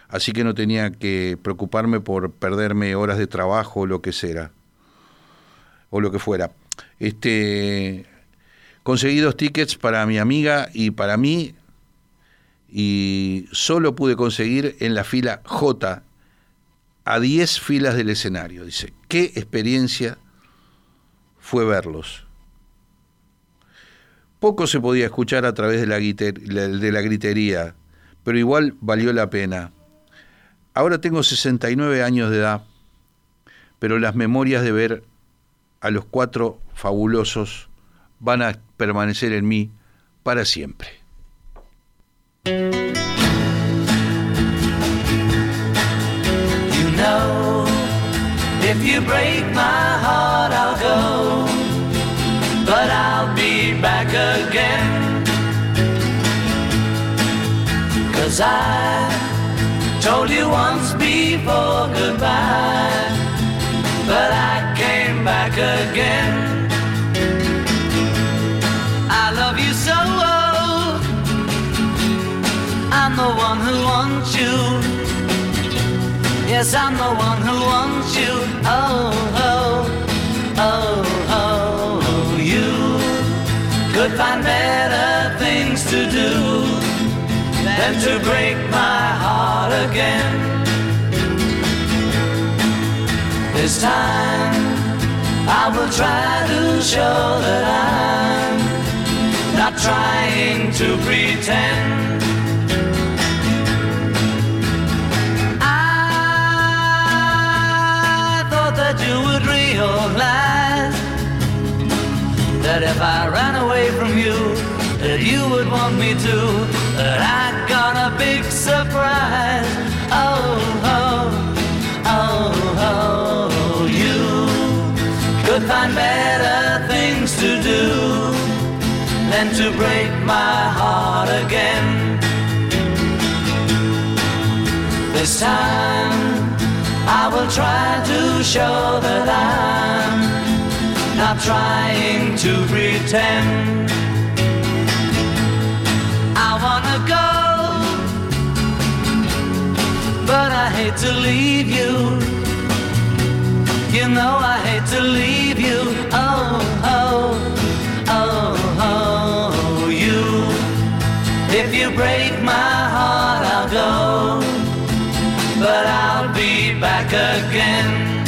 así que no tenía que preocuparme por perderme horas de trabajo o lo que sea, o lo que fuera. Este, conseguí dos tickets para mi amiga y para mí y solo pude conseguir en la fila J a 10 filas del escenario. Dice, qué experiencia fue verlos. Poco se podía escuchar a través de la, de la gritería, pero igual valió la pena. Ahora tengo 69 años de edad, pero las memorias de ver a los cuatro fabulosos van a permanecer en mí para siempre. Know, if you break my heart, I'll go, but I'll be back again. Cause I told you once before goodbye, but I came back again. I love you so. Oh. I'm the one who wants you. Yes, I'm the one who wants you. Oh, oh, oh, oh, you could find better things to do than to break my heart again. This time I will try to show that I'm not trying to pretend. Realize that if I ran away from you, that you would want me to. That I got a big surprise. Oh, oh, oh, oh, you could find better things to do than to break my heart again. This time I will try to show that I'm not trying to pretend. I wanna go, but I hate to leave you. You know I hate to leave you. Oh, oh, oh, oh, you. If you break my heart, I'll go, but I'll back again.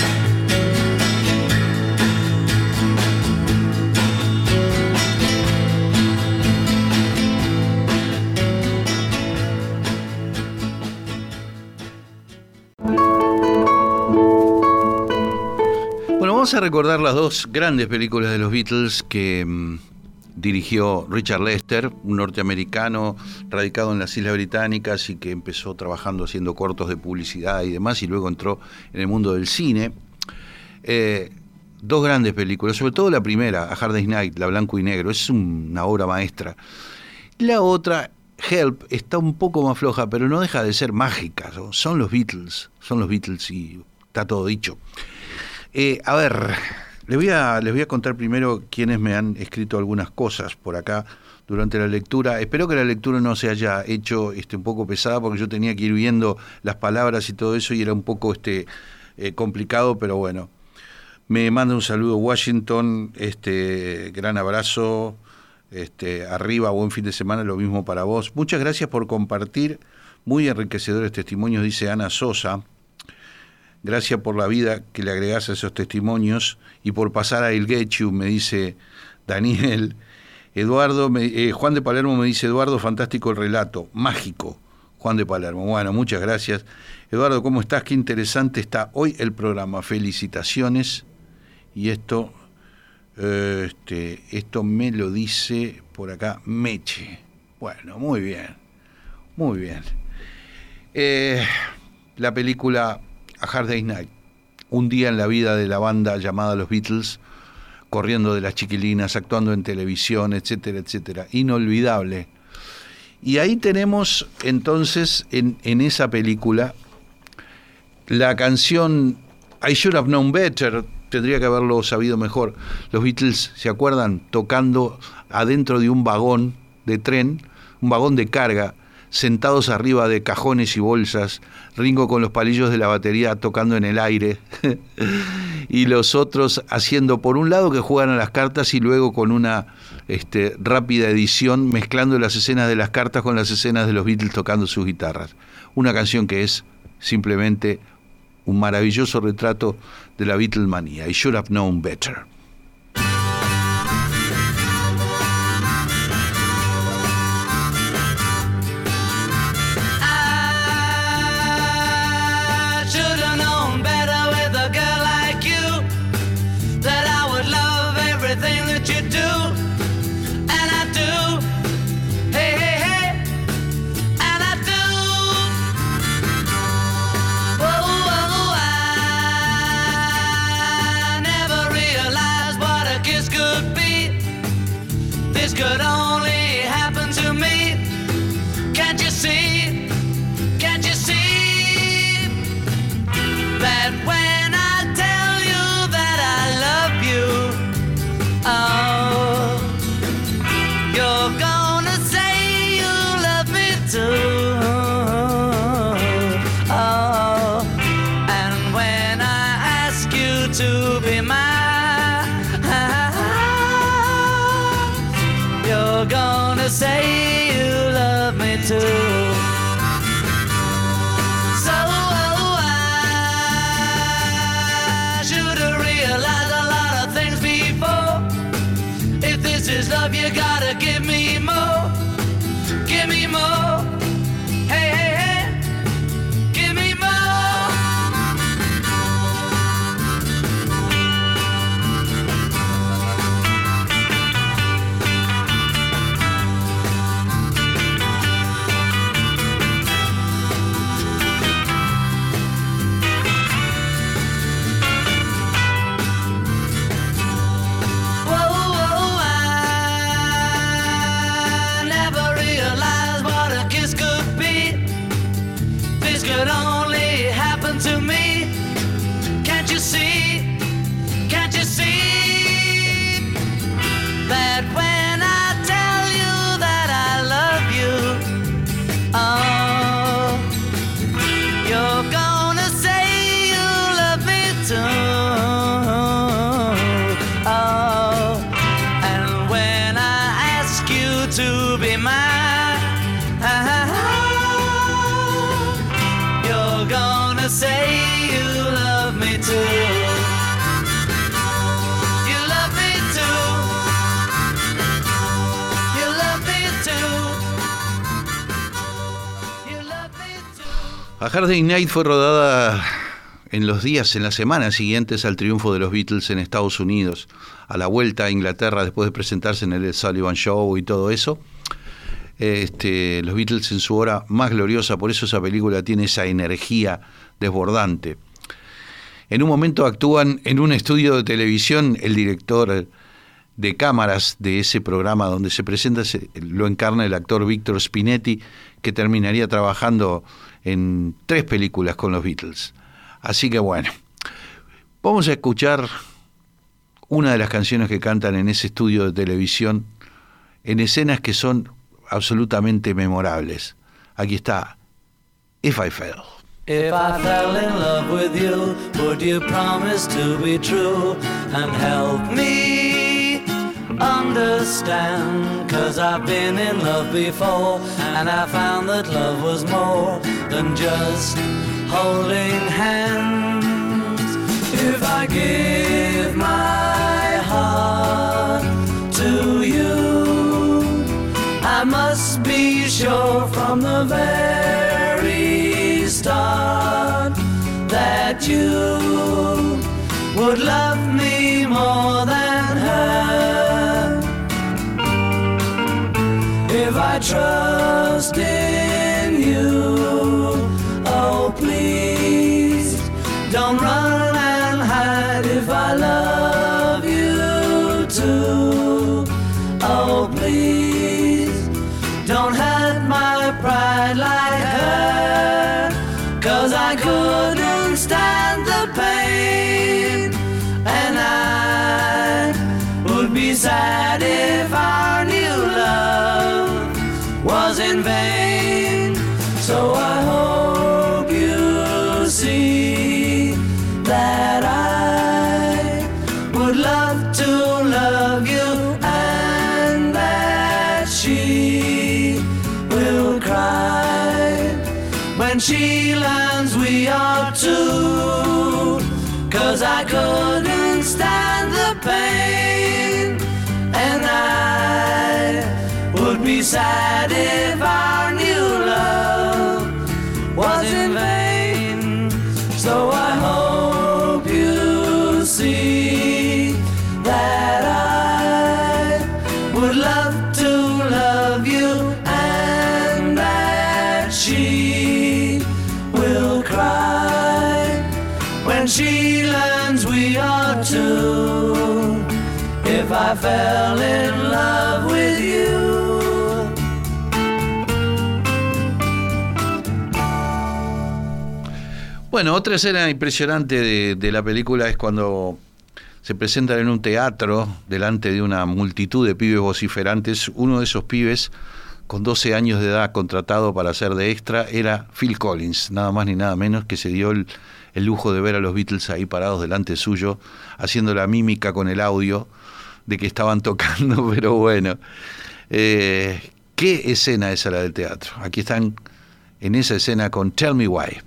Bueno, vamos a recordar las dos grandes películas de los Beatles que mm, dirigió Richard Lester, un norteamericano radicado en las Islas Británicas y que empezó trabajando haciendo cortos de publicidad y demás y luego entró en el mundo del cine. Eh, dos grandes películas, sobre todo la primera, A Hard Day's Night, la blanco y negro, es una obra maestra. La otra, Help, está un poco más floja, pero no deja de ser mágica. Son los Beatles, son los Beatles y está todo dicho. Eh, a ver, les voy a, les voy a contar primero quienes me han escrito algunas cosas por acá durante la lectura. Espero que la lectura no se haya hecho este, un poco pesada porque yo tenía que ir viendo las palabras y todo eso y era un poco este, eh, complicado, pero bueno. Me manda un saludo Washington, este, gran abrazo, este, arriba, buen fin de semana, lo mismo para vos. Muchas gracias por compartir, muy enriquecedores testimonios, dice Ana Sosa. Gracias por la vida que le agregás a esos testimonios y por pasar a El Getchu, me dice Daniel. Eduardo, eh, Juan de Palermo me dice, Eduardo, fantástico el relato, mágico. Juan de Palermo. Bueno, muchas gracias. Eduardo, ¿cómo estás? Qué interesante está hoy el programa. Felicitaciones. Y esto, eh, este, esto me lo dice por acá Meche. Bueno, muy bien. Muy bien. Eh, la película A Hard Day's Night. Un día en la vida de la banda llamada Los Beatles, corriendo de las chiquilinas, actuando en televisión, etcétera, etcétera. Inolvidable. Y ahí tenemos entonces en, en esa película la canción I Should Have Known Better, tendría que haberlo sabido mejor. Los Beatles, ¿se acuerdan? Tocando adentro de un vagón de tren, un vagón de carga, sentados arriba de cajones y bolsas, Ringo con los palillos de la batería tocando en el aire, y los otros haciendo por un lado que juegan a las cartas y luego con una este, rápida edición mezclando las escenas de las cartas con las escenas de los Beatles tocando sus guitarras. Una canción que es simplemente un maravilloso retrato de la Beatlemanía. I should have known better. A Hard Day Night fue rodada en los días, en las semanas siguientes al triunfo de los Beatles en Estados Unidos, a la vuelta a Inglaterra después de presentarse en el Sullivan Show y todo eso. Este, los Beatles en su hora más gloriosa, por eso esa película tiene esa energía desbordante. En un momento actúan en un estudio de televisión el director de cámaras de ese programa donde se presenta, se- lo encarna el actor Víctor Spinetti, que terminaría trabajando en tres películas con los Beatles. Así que bueno, vamos a escuchar una de las canciones que cantan en ese estudio de televisión, en escenas que son absolutamente memorables. Aquí está, If I Fell. If I fell in love with you, would you promise to be true and help me understand? Cause I've been in love before and I found that love was more than just holding hands. If I give my heart to you, I must be sure from the very start that you would love me more than her. I trust in you, oh please don't run she learns we are two. Cause I couldn't stand the pain and I would be sad if I new I fell in love with you. Bueno, otra escena impresionante de, la película es cuando se presentan en un teatro delante de una multitud de pibes vociferantes. Uno de esos pibes, con 12 años de edad, contratado para ser de extra, era Phil Collins, nada más ni nada menos, que se dio el lujo de ver a los Beatles ahí parados delante suyo, haciendo la mímica con el audio de que estaban tocando, pero bueno. Eh, ¿Qué escena esa la del teatro? Aquí están en esa escena con Tell Me Why.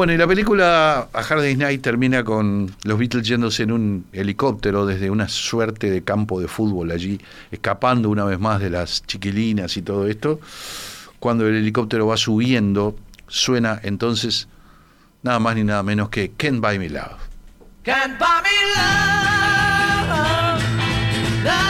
Bueno, y la película A Hard Day's Night termina con los Beatles yéndose en un helicóptero desde una suerte de campo de fútbol allí, escapando una vez más de las chiquilinas y todo esto. Cuando el helicóptero va subiendo, suena entonces nada más ni nada menos que Can't Buy Me Love. Can't buy me love, love,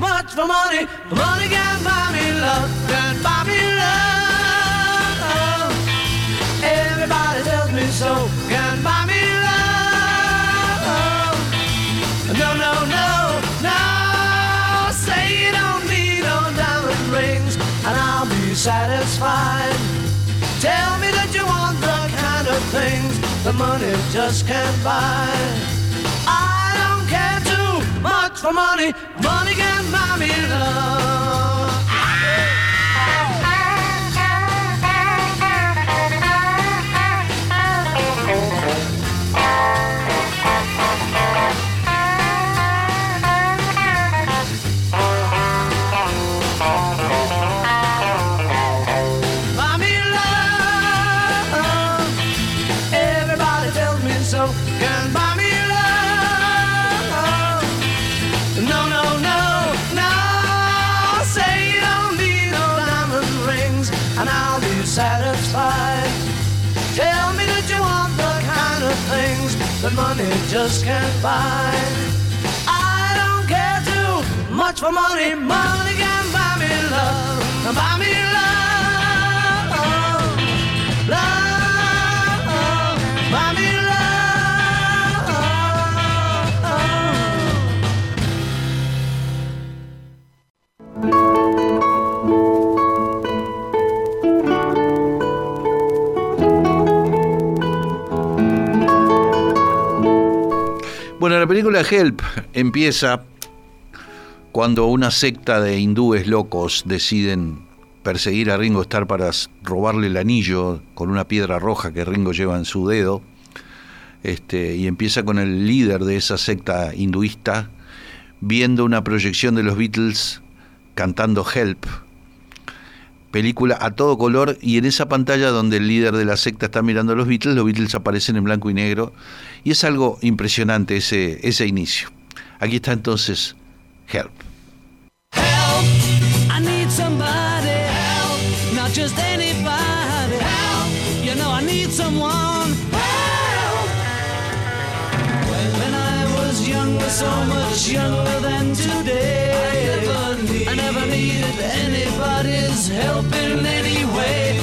much for money, money can buy me love, can buy me love. Everybody tells me so, can buy me love. No, no, no, no. Say you don't need no diamond rings, and I'll be satisfied. Tell me that you want the kind of things that money just can't buy. I for money. Money can buy me love. Money just can't buy. I don't care too much for money. Money can buy me love. Buy me love. La película Help empieza cuando una secta de hindúes locos deciden perseguir a Ringo Starr para robarle el anillo con una piedra roja que Ringo lleva en su dedo. Este, y empieza con el líder de esa secta hinduista viendo una proyección de los Beatles cantando Help. Película a todo color y en esa pantalla donde el líder de la secta está mirando a los Beatles, los Beatles aparecen en blanco y negro y es algo impresionante ese, ese inicio. Aquí está entonces Help. Help! I need somebody help, not just anybody help. You know I need someone help. When I was younger, so much younger than today, anybody's help in any way.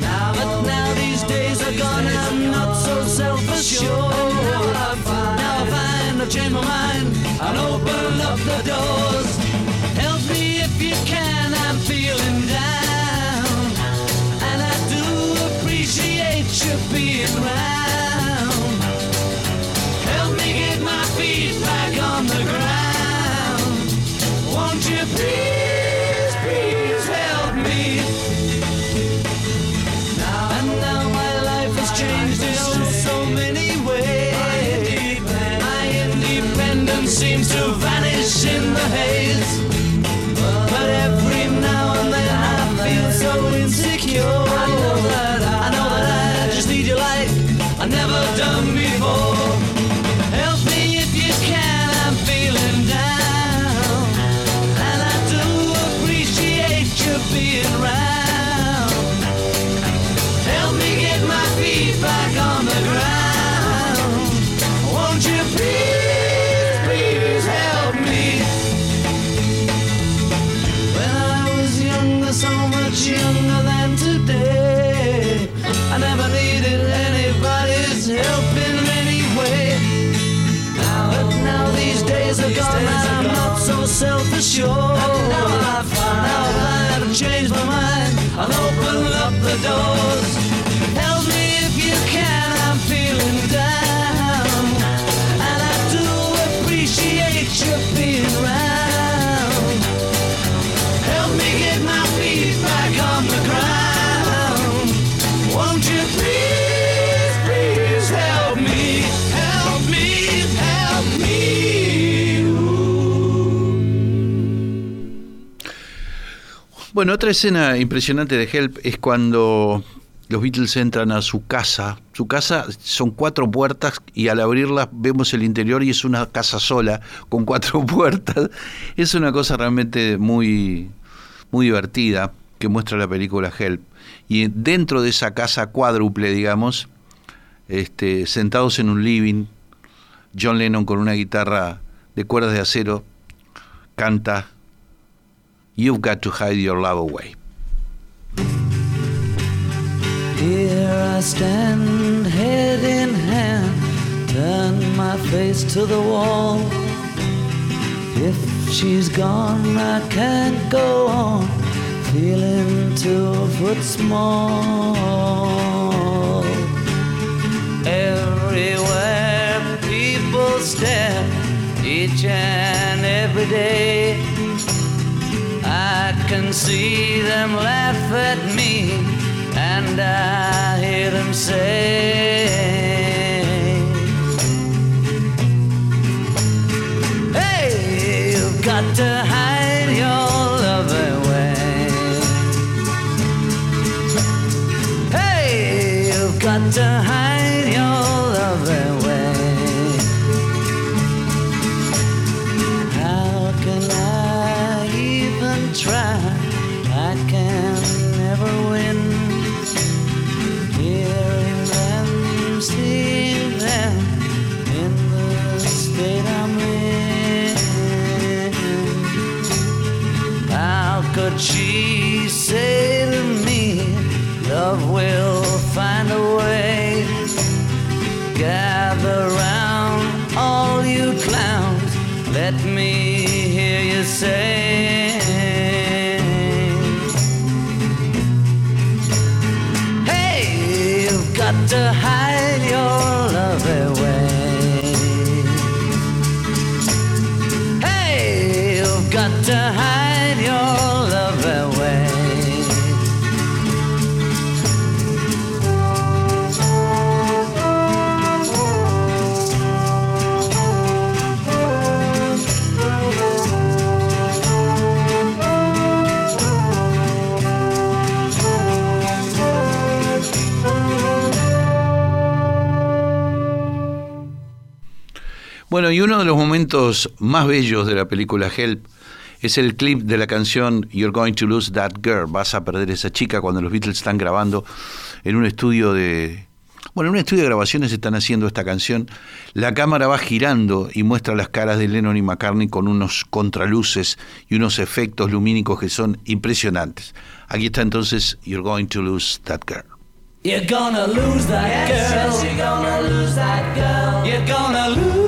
Now, but now these days are gone, I'm not so self-assured. Now I find, now I find I've changed my mind. I'll open up the doors. Help me if you can, I'm feeling down. And I do appreciate you being round. Seems to vanish in the haze. Bueno, otra escena impresionante de Help es cuando los Beatles entran a su casa. Su casa son cuatro puertas y al abrirlas vemos el interior y es una casa sola con cuatro puertas. Es una cosa realmente muy, muy divertida que muestra la película Help. Y dentro de esa casa cuádruple, digamos, este, sentados en un living, John Lennon con una guitarra de cuerdas de acero canta You've Got to Hide Your Love Away. Here I stand, head in hand, turn my face to the wall. If she's gone, I can't go on, feeling two foot small. Everywhere people stare, each and every day. I can see them laugh at me, and I hear them say, Hey, you've got to hide your love away. Hey, you've got to hide your love away. Say. Bueno, y uno de los momentos más bellos de la película Help es el clip de la canción You're Going to Lose That Girl, vas a perder esa chica cuando los Beatles están grabando en un estudio de... Bueno, en un estudio de grabaciones están haciendo esta canción. La cámara va girando y muestra las caras de Lennon y McCartney con unos contraluces y unos efectos lumínicos que son impresionantes. Aquí está entonces You're Going to Lose That Girl. You're gonna lose that girl. Yes, you're gonna lose that girl. You're gonna lose.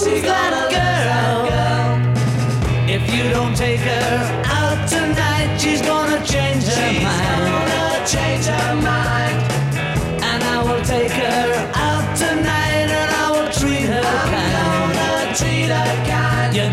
Yes, yes, you're gonna lose that girl. If you don't take her out tonight, she's gonna change her she's mind. She's gonna change her mind. And I will take her out tonight, and I will treat her I'm kind. Gonna treat her kind. You're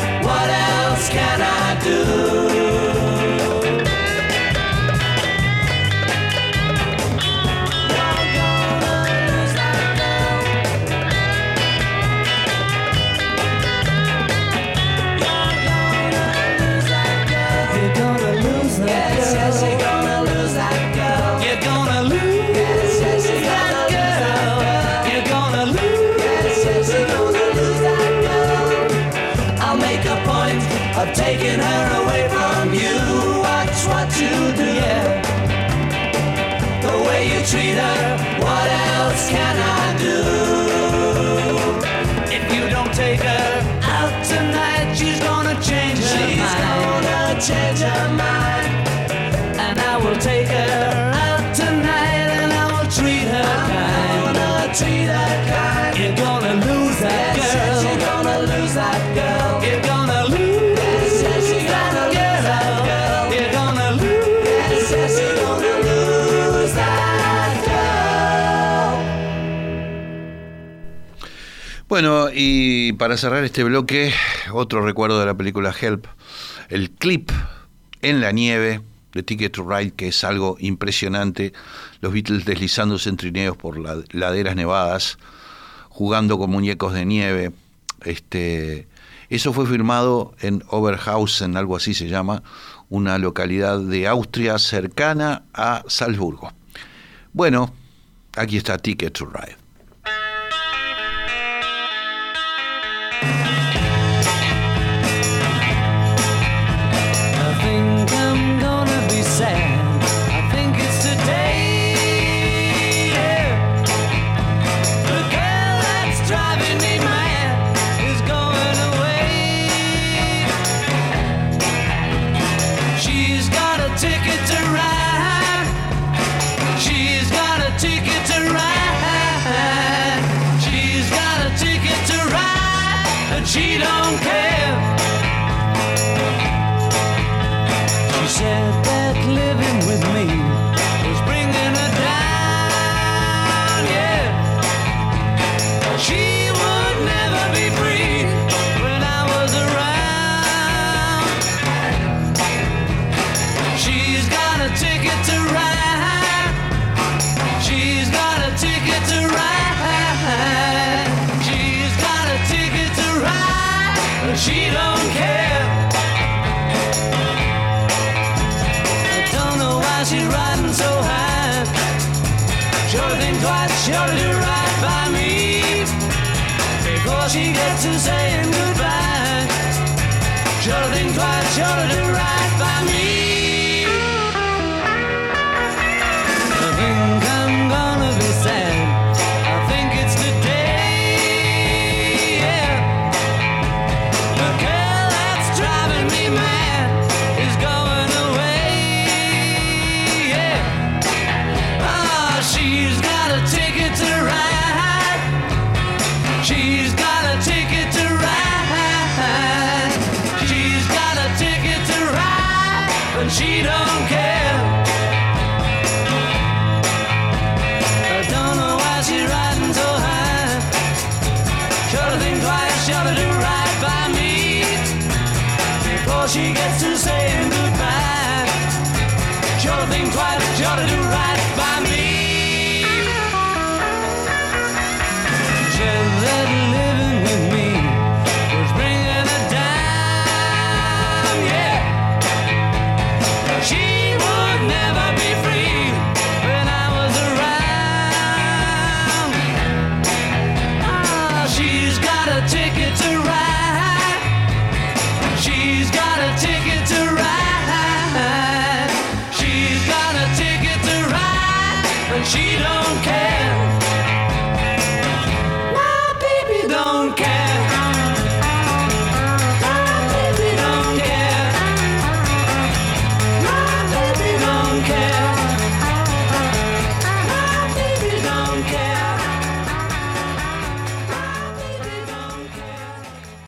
Bueno, y para cerrar este bloque, otro recuerdo de la película Help, el clip en la nieve de Ticket to Ride, que es algo impresionante, los Beatles deslizándose en trineos por laderas nevadas, jugando con muñecos de nieve. Este, eso fue filmado en Oberhausen, algo así se llama, una localidad de Austria cercana a Salzburgo. Bueno, aquí está Ticket to Ride. and she don't care. She said.